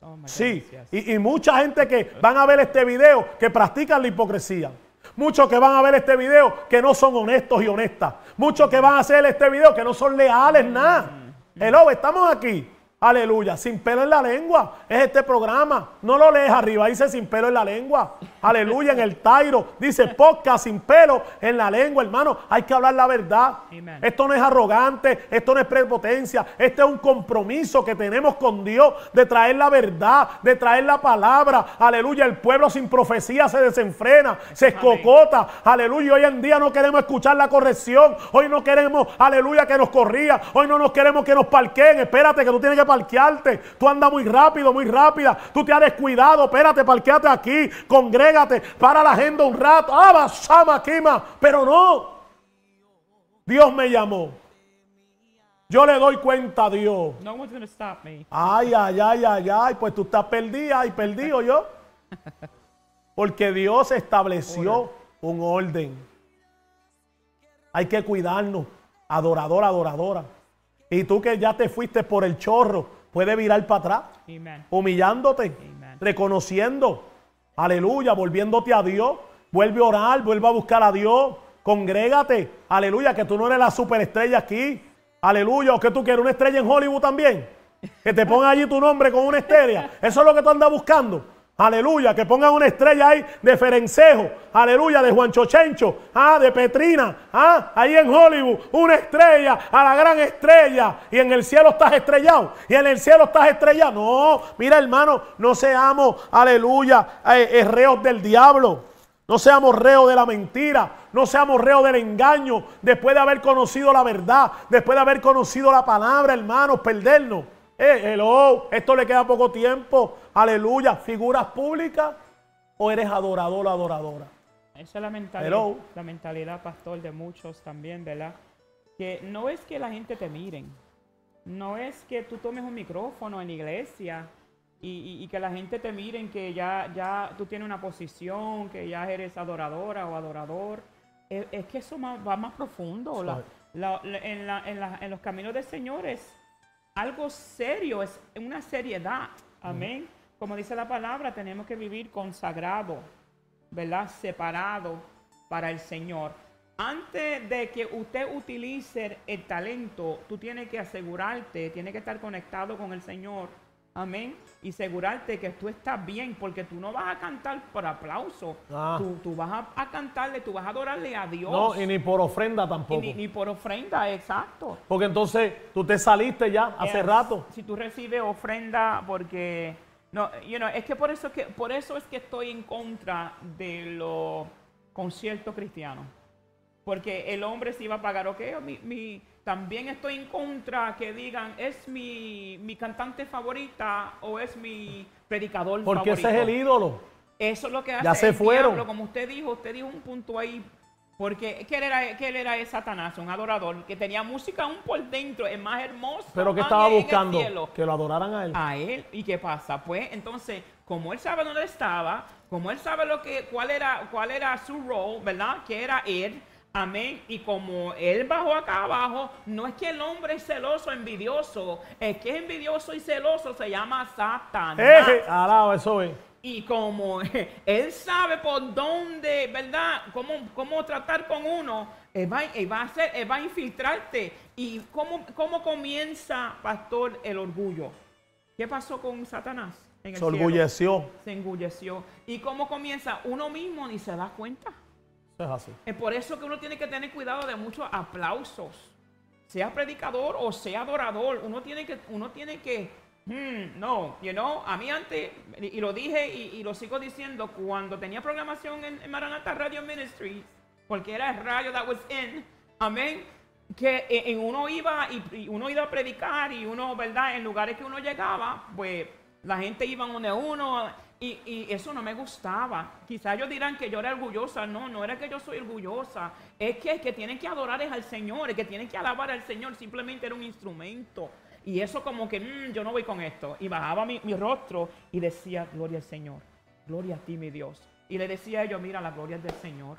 Oh Sí, y, y mucha gente que van a ver este video que practican la hipocresía. Muchos que van a ver este video que no son honestos y honestas. Muchos que van a hacer este video que no son leales, nada. Hello, estamos aquí. Aleluya, sin pelo en la lengua. Es este programa. No lo lees arriba, dice sin pelo en la lengua. Aleluya, en el Tairo. Dice podcast sin pelo en la lengua, hermano. Hay que hablar la verdad. Amen. Esto no es arrogante, esto no es prepotencia. Este es un compromiso que tenemos con Dios de traer la verdad, de traer la palabra. Aleluya, el pueblo sin profecía se desenfrena, se escocota. Aleluya, hoy en día no queremos escuchar la corrección. Hoy no queremos, aleluya, que nos corría. Hoy no nos queremos que nos parqueen. Espérate, que tú tienes que parquearte. Tú andas muy rápido, muy rápida. Tú te has descuidado. Espérate, parqueate aquí. Congrégate. Para la agenda un rato. Ah, basama, quima. Pero no. Dios me llamó. Yo le doy cuenta a Dios. No one's to stop me. Ay, ay, ay, ay, ay. Pues tú estás perdida y perdido yo. Porque Dios estableció un orden. Hay que cuidarnos. Adorador, adoradora. Y tú que ya te fuiste por el chorro, puedes virar para atrás Amen. humillándote, Amen. reconociendo, aleluya, volviéndote a Dios, vuelve a orar, vuelve a buscar a Dios, congrégate, aleluya, que tú no eres la superestrella aquí, aleluya, o que tú quieres una estrella en Hollywood también, que te pongan allí tu nombre con una estrella, eso es lo que tú andas buscando. Aleluya, que pongan una estrella ahí de Ferencejo, aleluya, de Juancho Chencho, ah, de Petrina, ah, ahí en Hollywood, una estrella, a la gran estrella, y en el cielo estás estrellado, y en el cielo estás estrellado. No, mira hermano, no seamos, aleluya, eh, eh, reos del diablo, no seamos reos de la mentira, no seamos reos del engaño, después de haber conocido la verdad, después de haber conocido la palabra, hermanos, perdernos. Eh, hello, esto le queda poco tiempo. Aleluya. ¿Figuras públicas o eres adorador o adoradora? Esa es la mentalidad, Hello. la mentalidad, pastor, de muchos también, ¿verdad? Que no es que la gente te miren, no es que tú tomes un micrófono en la iglesia y, y- y que la gente te miren que ya, ya tú tienes una posición, que ya eres adoradora o adorador. Es, es que eso más- va más profundo. La- la- la- en, la- en la- en los caminos del Señor es algo serio, es una seriedad. Amén. Como dice la palabra, tenemos que vivir consagrado, ¿verdad? Separado para el Señor. Antes de que usted utilice el talento, tú tienes que asegurarte, tienes que estar conectado con el Señor. Amén. Y asegurarte que tú estás bien, porque tú no vas a cantar por aplauso. Ah. Tú, tú vas a, a cantarle, tú vas a adorarle a Dios. No, y ni por ofrenda tampoco. ni, ni por ofrenda, exacto. Porque entonces tú te saliste ya hace rato. Si tú recibes ofrenda porque no, you know, es que por eso que por eso es que estoy en contra de los conciertos cristianos. Porque el hombre se iba a pagar, ok, mi, mi- también estoy en contra que digan es mi, mi cantante favorita o es mi predicador Porque favorito. ese es el ídolo. Eso es lo que hace Ya se el fueron. diablo, como usted dijo, usted dijo un punto ahí. Porque ¿qué él era, él era es Satanás, un adorador, que tenía música aún por dentro, es más hermoso. Pero que estaba el buscando cielo. que lo adoraran a él. A él. ¿Y qué pasa? Pues entonces, como él sabe dónde estaba, como él sabe lo que, cuál era, cuál era su rol, ¿verdad? Que era él. Amén. Y como él bajó acá abajo, no es que el hombre es celoso, envidioso. Es que es envidioso y celoso se llama Satanás. Eh, alaba, eso es. Y como él sabe por dónde, ¿verdad? Cómo, cómo tratar con uno, él va, él va a hacer, él va a infiltrarte. ¿Y cómo, cómo comienza, pastor, el orgullo? ¿Qué pasó con Satanás? En el Se orgulleció. Se engulleció. ¿Y cómo comienza? Uno mismo ni se da cuenta. Es así. Es por eso que uno tiene que tener cuidado de muchos aplausos. Sea predicador o sea adorador, uno tiene que, uno tiene que, hmm, no, you know, a mí antes, y, lo dije y, lo sigo diciendo, cuando tenía programación en, en Maranatha Radio Ministries, porque era el radio that was in, amén, que en en uno iba y, y uno iba a predicar y uno, ¿verdad? En lugares que uno llegaba, pues la gente iba donde uno y, y eso no me gustaba. Quizás ellos dirán que yo era orgullosa. No, no era que yo soy orgullosa. Es que el que tienen que adorar es al Señor, el que tienen que alabar al Señor simplemente era un instrumento. Y eso como que "Mm, yo no voy con esto. Y bajaba mi, mi rostro y decía, gloria al Señor, gloria a ti mi Dios. Y le decía a ellos, mira, la gloria es del Señor.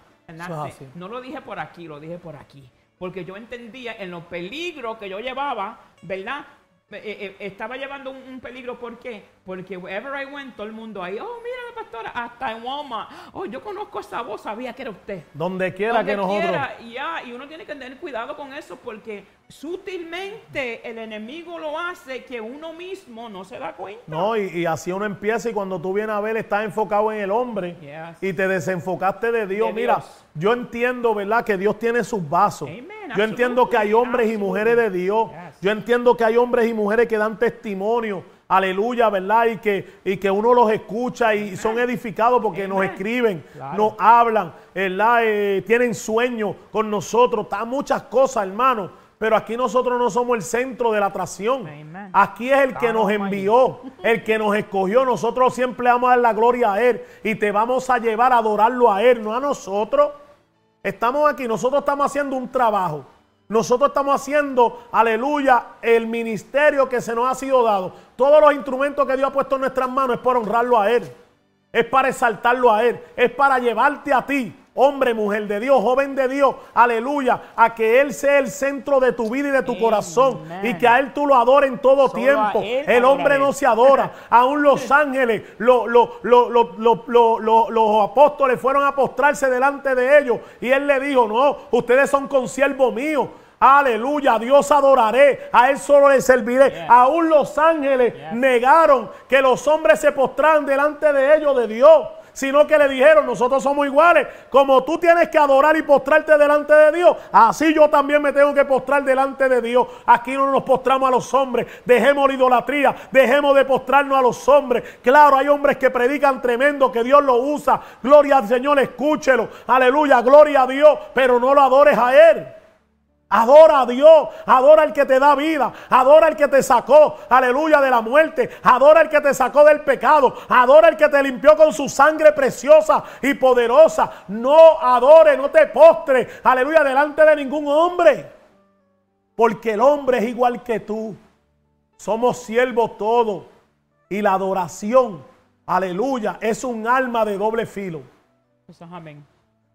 Es. No lo dije por aquí, lo dije por aquí. Porque yo entendía en los peligros que yo llevaba, ¿verdad? Eh, eh, estaba llevando un, un peligro, ¿por qué? Porque wherever I went, todo el mundo ahí, oh, mira la pastora, hasta en Walmart, oh, yo conozco esa voz, sabía que era usted. Donde quiera Donde que nosotros. quiera, ya, y uno tiene que tener cuidado con eso porque sutilmente el enemigo lo hace que uno mismo no se da cuenta. No, y, y así uno empieza y cuando tú vienes a ver estás enfocado en el hombre Yes. y te desenfocaste de Dios. De Mira, Dios. yo entiendo, ¿verdad? Que Dios tiene sus vasos. Amen, yo entiendo que hay hombres y mujeres de Dios. Yes. Yo entiendo que hay hombres y mujeres que dan testimonio. Aleluya, ¿verdad? Y que, y que uno los escucha y son edificados porque nos escriben, Claro. nos hablan, ¿verdad? Eh, tienen sueños con nosotros, está muchas cosas, hermano. Pero aquí nosotros no somos el centro de la atracción. Amen. Aquí es el que nos envió, el que nos escogió. Nosotros siempre vamos a dar la gloria a Él y te vamos a llevar a adorarlo a Él, no a nosotros. Estamos aquí, nosotros estamos haciendo un trabajo. Nosotros estamos haciendo, aleluya, el ministerio que se nos ha sido dado. Todos los instrumentos que Dios ha puesto en nuestras manos es para honrarlo a Él. Es para exaltarlo a Él. Es para llevarte a ti, hombre, mujer de Dios, joven de Dios, aleluya, a que Él sea el centro de tu vida y de tu Amen. corazón. Y que a Él tú lo adores en todo Solo tiempo. El hombre no se adora. Aún los ángeles, lo- lo- lo- lo- lo- lo- lo- los apóstoles fueron a postrarse delante de ellos. Y Él le dijo, no, ustedes son consiervos míos. Aleluya, a Dios adoraré, a Él solo le serviré. Yes. Aún los ángeles negaron que los hombres se postraran delante de ellos, de Dios, sino que le dijeron, nosotros somos iguales. Como tú tienes que adorar y postrarte delante de Dios, así yo también me tengo que postrar delante de Dios. Aquí no nos postramos a los hombres, dejemos la idolatría, dejemos de postrarnos a los hombres. Claro, hay hombres que predican tremendo, que Dios lo usa. Gloria al Señor, escúchelo. Aleluya, gloria a Dios, pero no lo adores a Él. Adora a Dios, adora al que te da vida, adora al que te sacó, aleluya, de la muerte, adora al que te sacó del pecado, adora al que te limpió con su sangre preciosa y poderosa. No adore, no te postre, aleluya, delante de ningún hombre, porque el hombre es igual que tú. Somos siervos todos. Y la adoración, aleluya, es un alma de doble filo. Amén.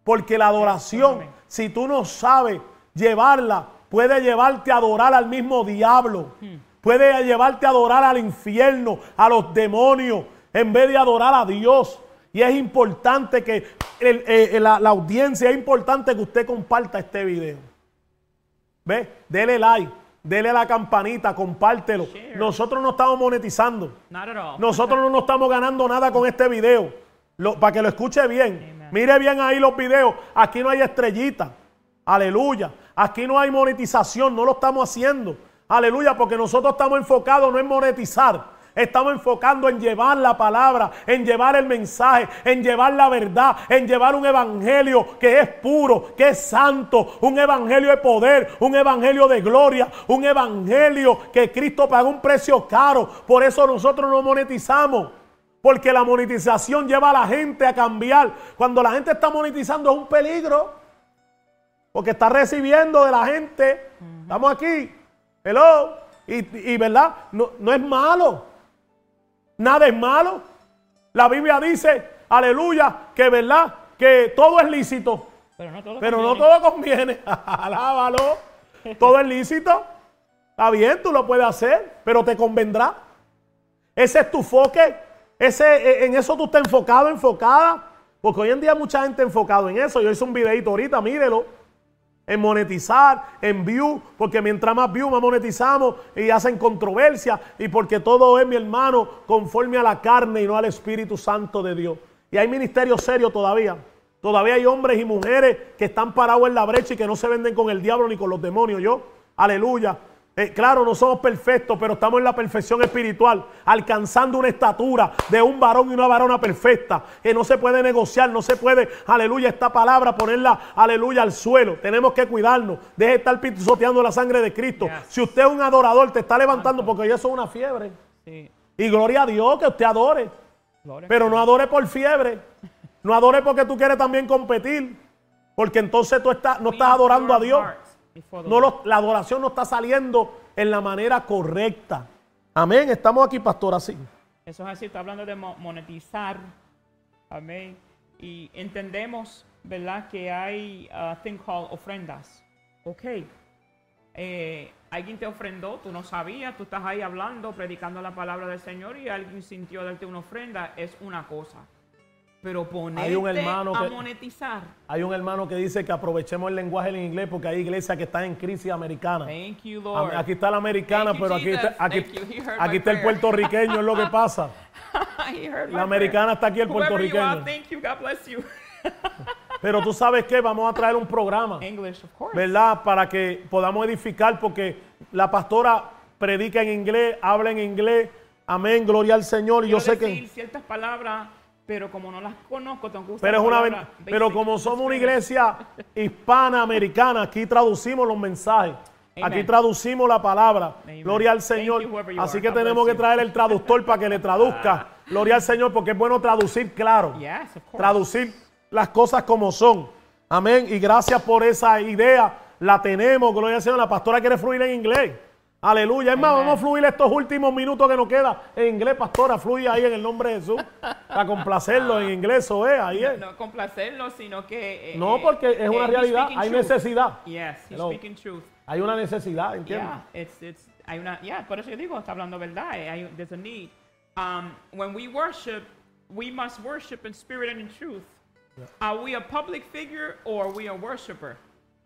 Porque la adoración, amén. si tú no sabes llevarla, puede llevarte a adorar al mismo diablo. Puede llevarte a adorar al infierno, a los demonios, en vez de adorar a Dios. Y es importante que el- eh, la, la audiencia, es importante que usted comparta este video. ¿Ve? Dele like, dele la campanita, compártelo. Nosotros no estamos monetizando. Nosotros no nos estamos ganando nada con este video. Lo- para que lo escuche bien. Mire bien ahí los videos. Aquí no hay estrellita. Aleluya. Aquí no hay monetización. No lo estamos haciendo. Aleluya. Porque nosotros estamos enfocados no en monetizar. Estamos enfocando en llevar la palabra, en llevar el mensaje, en llevar la verdad, en llevar un evangelio que es puro, que es santo, un evangelio de poder, un evangelio de gloria, un evangelio que Cristo pagó un precio caro. Por eso nosotros no monetizamos. Porque la monetización lleva a la gente a cambiar. Cuando la gente está monetizando es un peligro. Porque está recibiendo de la gente. Estamos aquí. Hello. Y, y, verdad, no, no es malo. Nada es malo. La Biblia dice, aleluya, que verdad, que todo es lícito. Pero no todo. Pero no conviene. todo conviene. Alábalo. Todo es lícito. Está bien, tú lo puedes hacer, pero te convendrá. Ese es tu foque. Ese, eh, en eso tú estás enfocado, enfocada. Porque hoy en día mucha gente enfocado en eso. Yo hice un videito ahorita, mírelo. En monetizar, en view, porque mientras más view, más monetizamos y hacen controversia. Y porque todo es, mi hermano, conforme a la carne y no al Espíritu Santo de Dios. Y hay ministerios serios todavía. Todavía hay hombres y mujeres que están parados en la brecha y que no se venden con el diablo ni con los demonios. Yo, aleluya. Eh, claro, no somos perfectos, pero estamos en la perfección espiritual, alcanzando una estatura de un varón y una varona perfecta, que no se puede negociar, no se puede, aleluya, esta palabra ponerla, aleluya, al suelo. Tenemos que cuidarnos, deje de estar pisoteando la sangre de Cristo. Yes. Si usted es un adorador, te está levantando porque eso es una fiebre. Sí. Y gloria a Dios que usted adore. Gloria. Pero no adore por fiebre. No adore porque tú quieres también competir. Porque entonces tú no estás adorando a Dios. No la adoración no está saliendo en la manera correcta. Amén. Estamos aquí, pastor, así. Eso es así, está hablando de mo- monetizar. Amén. Y entendemos, ¿verdad? Que hay a thing called ofrendas. Ok. Eh, alguien te ofrendó, tú no sabías, tú estás ahí hablando, predicando la palabra del Señor y alguien sintió darte una ofrenda, es una cosa. Pero ponerte Hay un hermano a que- monetizar. Hay un hermano que dice que aprovechemos el lenguaje en inglés porque hay iglesias que están en crisis americana. Thank you, Lord. Aquí está la americana, Thank you, pero aquí está, aquí, está el puertorriqueño, es lo que pasa. La americana está aquí, el you are, puertorriqueño. thank you, God bless you. Pero tú sabes que vamos a traer un programa. English, of course. ¿verdad? Para que podamos edificar, porque la pastora predica en inglés, habla en inglés. Amén, gloria al Señor. Y yo sé que. ciertas palabras, pero como no las conozco, tengo que usar Pero, es una, pero como somos una iglesia hispana, americana, aquí traducimos los mensajes. Amen. Aquí traducimos la palabra. Amen. Gloria al Señor. you, Así que tenemos que traer el traductor para que le traduzca. Gloria al Señor, porque es bueno traducir claro. Yes, traducir las cosas como son. Amén. Y gracias por esa idea. La tenemos, gloria al Señor. La pastora quiere fluir en inglés. Aleluya. Es más, vamos a fluir estos últimos minutos que nos queda en inglés, pastora. Fluye ahí en el nombre de Jesús. Para complacerlo en inglés, eso es. Ahí es. No complacerlo, sino que... eh, No, eh, porque es una eh, realidad. Hay truth. necesidad. Yes, he's speaking truth. Hay una necesidad, ¿entiendes? Yeah, it's, it's, hay una, yeah, por eso yo digo, está hablando verdad. Hay, there's a need. Um, when we worship, we must worship in spirit and in truth. Are we a public figure or are we a worshiper?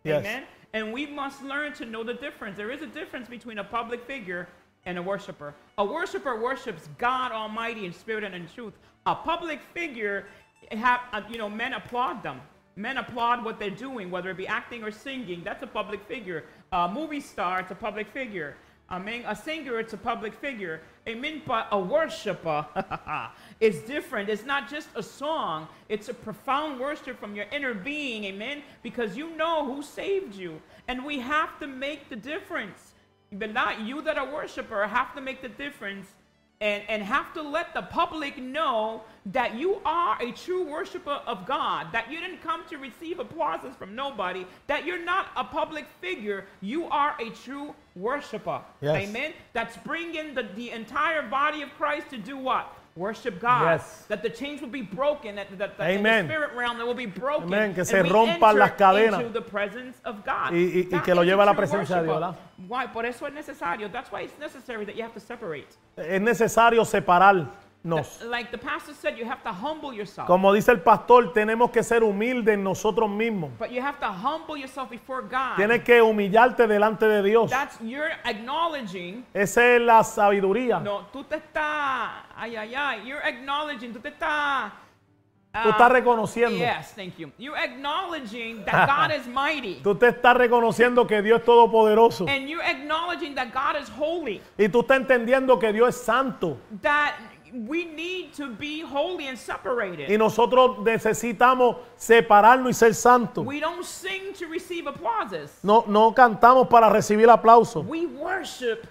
Yes. Amen. And we must learn to know the difference. There is a difference between a public figure and a worshiper. A worshiper worships God Almighty in spirit and in truth. A public figure, have, uh, you know, men applaud them. Men applaud what they're doing, whether it be acting or singing. That's a public figure. A movie star, it's a public figure. A singer, it's a public figure. Amen. But a worshiper is different. It's not just a song, it's a profound worship from your inner being. Amen. Because you know who saved you. And we have to make the difference. But not you that are worshiper have to make the difference and, and have to let the public know that you are a true worshiper of God, that you didn't come to receive applauses from nobody, that you're not a public figure, you are a true worshiper. Yes. Amen. That's bringing the, the entire body of Christ to do what? Worship God. Yes. That the chains will be broken, that, that, that Amen. the spirit realm that will be broken. Amen. Que se rompan las cadenas. into the presence of God. Y- y- y que lo lleve a la presencia de Dios. Why? Por eso es necesario. That's why it's necessary that you have to separate. Es necesario Like the pastor said, you have to humble yourself. Como dice el pastor, tenemos que ser humildes en nosotros mismos. But you have to humble yourself before God. Tienes que humillarte delante de Dios. That's you're acknowledging. Esa es la sabiduría. No, tú te estás. Ay, ay, ay. You're acknowledging. Tú te estás. Tú ah, estás reconociendo. Yes, thank you. You're acknowledging that God is mighty. Tú te estás reconociendo que Dios es todopoderoso. And you're acknowledging that God is holy. Y tú estás entendiendo que Dios es santo. That we need to be holy and separated. Y nosotros necesitamos separarnos y ser santos. We don't sing to receive applauses. No, no cantamos para recibir aplausos. We worship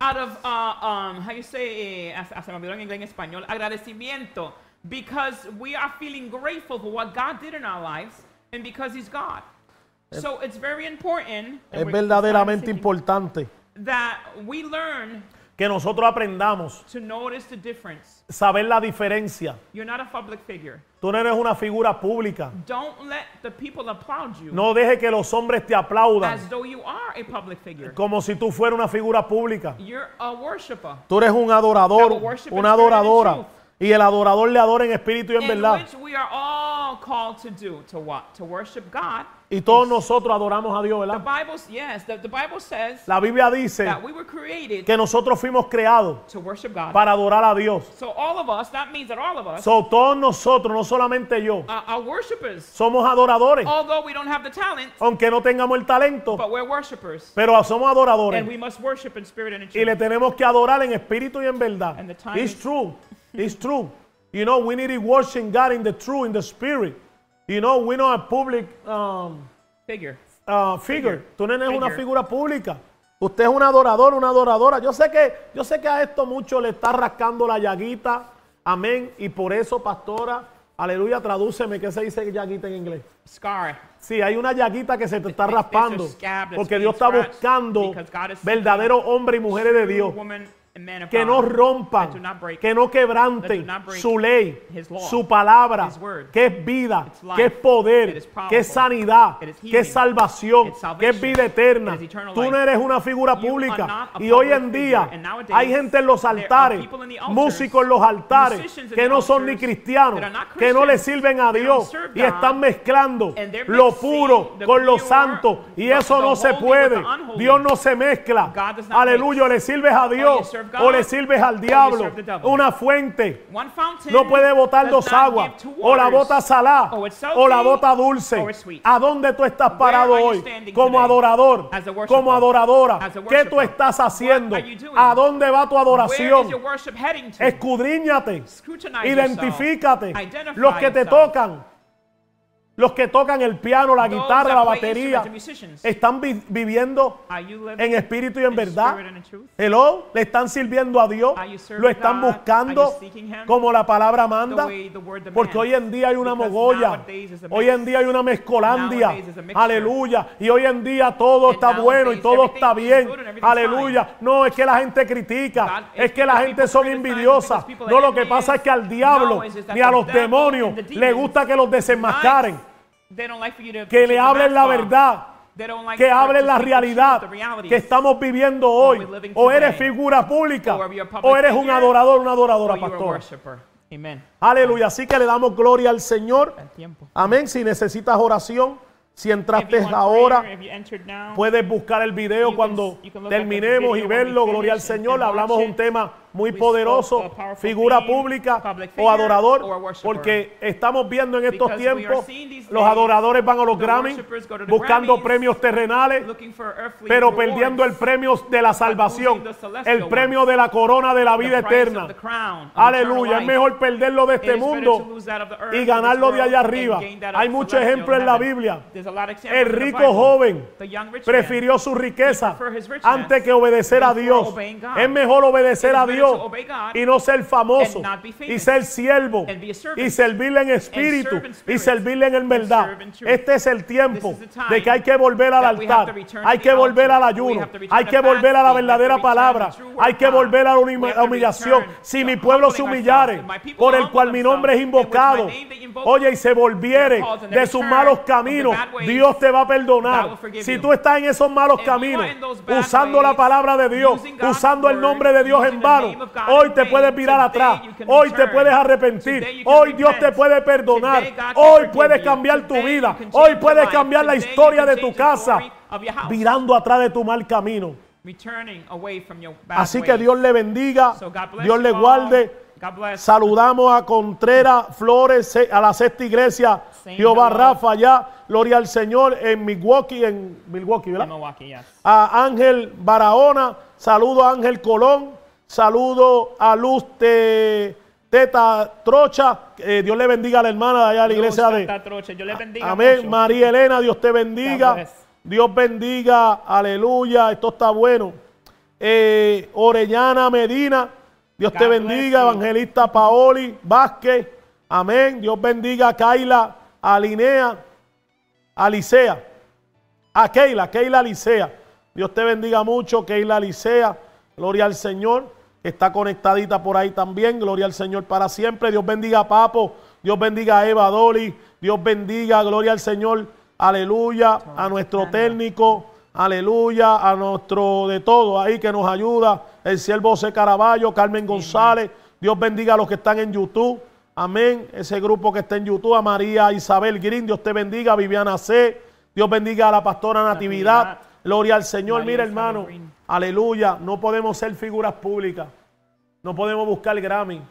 out of, uh, um, how you say, eh, se me olvidó en inglés en español, agradecimiento, because we are feeling grateful for what God did in our lives and because He's God. So it's very important Es verdaderamente importante that we learn que nosotros aprendamos to notice the difference. saber la diferencia. You're not a public figure. Tú no eres una figura pública. Don't let the people applaud you No deje que los hombres te aplaudan as though you are a public figure. como si tú fueras una figura pública. You're a worshiper. Tú eres un adorador, Have a worship in una spirit and in adoradora. truth. Y el adorador le adora en espíritu y en in verdad. which we are all called to do to what to worship god Y todos nosotros adoramos a Dios, the ¿verdad? bible yes the, the bible says La Biblia dice that we were created que nosotros fuimos creados to worship god para adorar a Dios. so all of us that means that all of us So, todos nosotros, no solamente yo, are, are worshipers somos adoradores. although we don't have the talent Aunque no tengamos el talento, but we're worshipers pero somos adoradores. and we must worship in spirit and in Y le truth tenemos que adorar en espíritu y en verdad. And the time It's is- true. It's true. You know, we need to worship God in the true, in the spirit. You know, we're not a public um, figure uh, figure. Tú no eres una Figure. figura pública. Usted es un adorador, una adoradora. Yo sé que, yo sé que a esto mucho le está rascando la llaguita. Amén. Y por eso, pastora, aleluya, tradúceme qué se dice llaguita en inglés. scar Sí, hay una llaguita que se te está raspando. Porque Dios está buscando verdaderos hombres y mujeres de Dios que no rompan, que no quebranten su ley, su palabra, que es vida, que es poder, que es sanidad, que es salvación, que es vida eterna. Tú no eres una figura pública. Y hoy en día hay gente en los altares, músicos en los altares, que no son ni cristianos, que no le sirven a Dios y están mezclando lo puro con lo santo. Y eso no se puede. Dios no se mezcla. Aleluya, le sirves a Dios. serve God, o le sirves al diablo. Una fuente no puede botar dos aguas. O la bota salada Oh, o la bota dulce. sweet. ¿A dónde tú estás parado hoy? Como adorador, como adoradora. ¿Qué tú estás haciendo? ¿A dónde va tu adoración? Escudriñate. Identifícate. Los que te tocan, los que tocan el piano, la guitarra, la batería, están vi- viviendo en espíritu y en verdad. Hello, le están sirviendo a Dios, lo están buscando como la palabra manda. Porque hoy en día hay una mogolla, hoy en día hay una mezcolandia, aleluya, y hoy en día todo está bueno y todo está bien, aleluya. No es que la gente critica, es que la gente son envidiosas. No, lo que pasa es que al diablo ni a los demonios le gusta que los desenmascaren. They don't like for you to que le hablen la verdad. They don't like que hablen la realidad que estamos viviendo hoy. O eres figura pública o eres un adorador, una or adoradora, pastor. Aleluya. Así que le damos gloria al Señor. Amén. Si necesitas oración, si entraste ahora, puedes buscar el video cuando terminemos y verlo. Gloria al Señor. Hablamos un tema muy poderoso, figura pública o adorador, porque estamos viendo en estos tiempos los adoradores van a los Grammy buscando premios terrenales, pero perdiendo el premio de la salvación, el premio de la corona de la vida eterna. Aleluya, es mejor perderlo de este mundo y ganarlo de allá arriba. Hay muchos ejemplos en la. Biblia. El rico joven prefirió su riqueza antes que obedecer a Dios. Es mejor obedecer a Dios Y no ser famoso y ser siervo y servirle en espíritu y servirle en verdad. Este es el tiempo de que hay que volver al altar, hay que volver al ayuno, hay que volver a la verdadera palabra, hay que volver a la humillación. Si mi pueblo se humillare, por el cual mi nombre es invocado, oye, y se volviere de sus malos caminos, Dios te va a perdonar. Si tú estás en esos malos caminos, usando la palabra de Dios, usando el nombre de Dios en vano, hoy te puedes today atrás, hoy te puedes arrepentir, hoy Dios te puede perdonar, hoy puedes cambiar tu vida, hoy puedes cambiar la historia de tu casa, virando atrás de tu mal camino. Así que. Dios le bendiga, Dios le guarde. Saludamos a Contreras Flores, se- a la sexta iglesia, Jehová. Rafa, allá, gloria al Señor, en Milwaukee, en Milwaukee, ¿verdad? Milwaukee, yes. A Ángel Barahona, saludo a Ángel Colón, saludo a Luz Te- Teta Trocha, eh, Dios le bendiga a la hermana de allá de la iglesia de... Yo le bendiga Amén. mucho. María Elena, Dios te bendiga. Dios bendiga. Aleluya. Esto está bueno. Eh, Orellana Medina. Dios te bendiga. Evangelista Paoli Vázquez. Amén. Dios bendiga a Kaila Alinea. Alicea. A Keila, Keila Alicea. Dios te bendiga mucho, Keila Alicea. Gloria al Señor. Está conectadita por ahí también. Gloria al Señor para siempre. Dios bendiga a Papo. Dios bendiga a Eva Dolly. Dios bendiga, gloria al Señor. Aleluya. A nuestro técnico. Aleluya. A nuestro de todo ahí que nos ayuda. El siervo José Caraballo, Carmen González. Dios bendiga a los que están en YouTube. Amén. Ese grupo que está en YouTube. A María Isabel Green. Dios te bendiga. Viviana C. Dios bendiga a la pastora Natividad. Gloria al Señor. Mira, hermano. Aleluya. No podemos ser figuras públicas. No podemos buscar Grammy.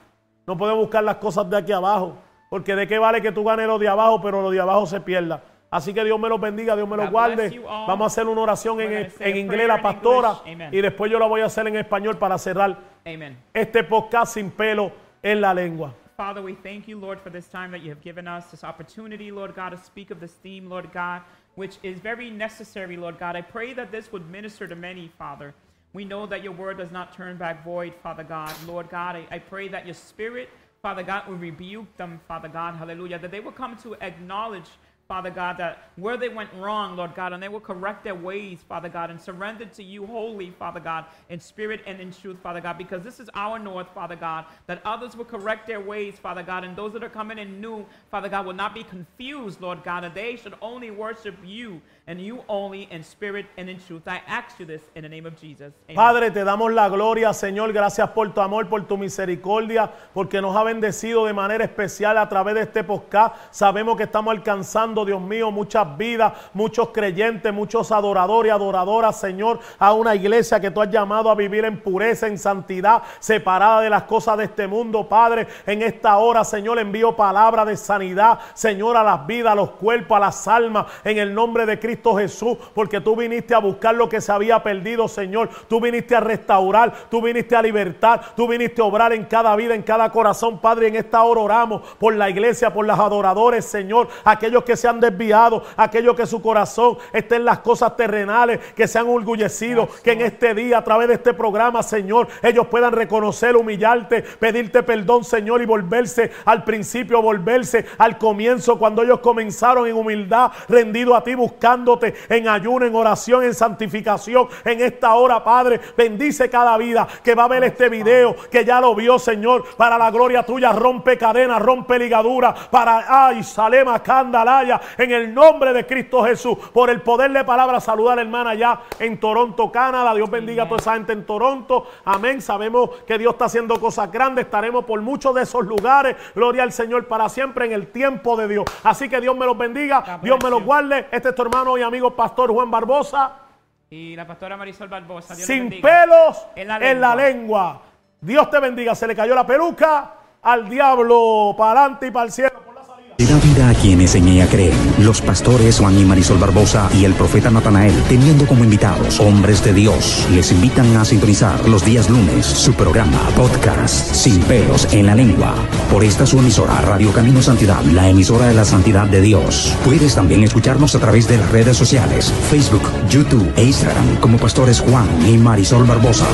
No podemos buscar las cosas de aquí abajo. Porque de qué vale que tú ganes lo de abajo, pero lo de abajo se pierda. Así que Dios me los bendiga, Dios me los guarde. Vamos a hacer una oración en, en inglés, la pastora. Y después yo la voy a hacer en español para cerrar Amen. este podcast sin pelo en la lengua. Father, we thank you, Lord, for this time that you have given us, this opportunity, Lord God, to speak of this theme, Lord God, which is very necessary, Lord God. I pray that this would minister to many, Father. We know that your word does not turn back void, Father God. Lord God, I, I pray that your spirit, Father God, will rebuke them, Father God, hallelujah, that they will come to acknowledge. Father God, that where they went wrong, Lord God, and they will correct their ways, Father God, and surrender to you wholly, Father God, in spirit and in truth, Father God, because this is our north, Father God, that others will correct their ways, Father God, and those that are coming in new, Father God, will not be confused, Lord God, that they should only worship you and you only in spirit and in truth. I ask you this in the name of Jesus. Amen. Padre, te damos la gloria, Señor. Gracias por tu amor, por tu misericordia, porque nos ha bendecido de manera especial a través de este podcast. Sabemos que estamos alcanzando, Dios mío, muchas vidas, muchos creyentes, muchos adoradores y adoradoras, Señor, a una iglesia que tú has llamado a vivir en pureza, en santidad, separada de las cosas de este mundo, Padre. En esta hora, Señor, envío palabra de sanidad, Señor, a las vidas, a los cuerpos, a las almas, en el nombre de Cristo Jesús, porque tú viniste a buscar lo que se había perdido, Señor. Tú viniste a restaurar, tú viniste a libertar, tú viniste a obrar en cada vida, en cada corazón, Padre. En esta hora oramos por la iglesia, por los adoradores, Señor, aquellos que se han desviado, aquellos que su corazón está en las cosas terrenales, que se han orgullecido, que en este día, a través de este programa, Señor, ellos puedan reconocer, humillarte, pedirte perdón, Señor, y volverse al principio, volverse al comienzo, cuando ellos comenzaron en humildad, rendido a ti, buscándote en ayuno, en oración, en santificación. En esta hora, Padre, bendice cada vida que va a ver este video, que ya lo vio, Señor, para la gloria tuya, rompe cadenas, rompe ligaduras, para, ay, Salema, Candalaya, en el nombre de Cristo Jesús, por el poder de palabra, saludar a la hermana allá en Toronto, Canadá. Dios bendiga a toda esa gente en Toronto. Amén. Sabemos que Dios está haciendo cosas grandes. Estaremos por muchos de esos lugares. Gloria al Señor para siempre en el tiempo de Dios. Así que Dios me los bendiga. Dios me los guarde. Este es tu hermano y amigo pastor Juan Barbosa. Y la pastora Marisol Barbosa, Dios Sin pelos En la en la lengua. lengua. Dios te bendiga. Se le cayó la peluca al diablo para adelante y para el cielo. A quienes en ella creen. Los pastores Juan y Marisol Barbosa y el profeta Natanael, teniendo como invitados hombres de Dios, les invitan a sintonizar los días lunes su programa podcast Sin pelos en la lengua. Por esta su emisora Radio Camino Santidad, la emisora de la santidad de Dios. Puedes también escucharnos a través de las redes sociales, Facebook, YouTube e Instagram como pastores Juan y Marisol Barbosa.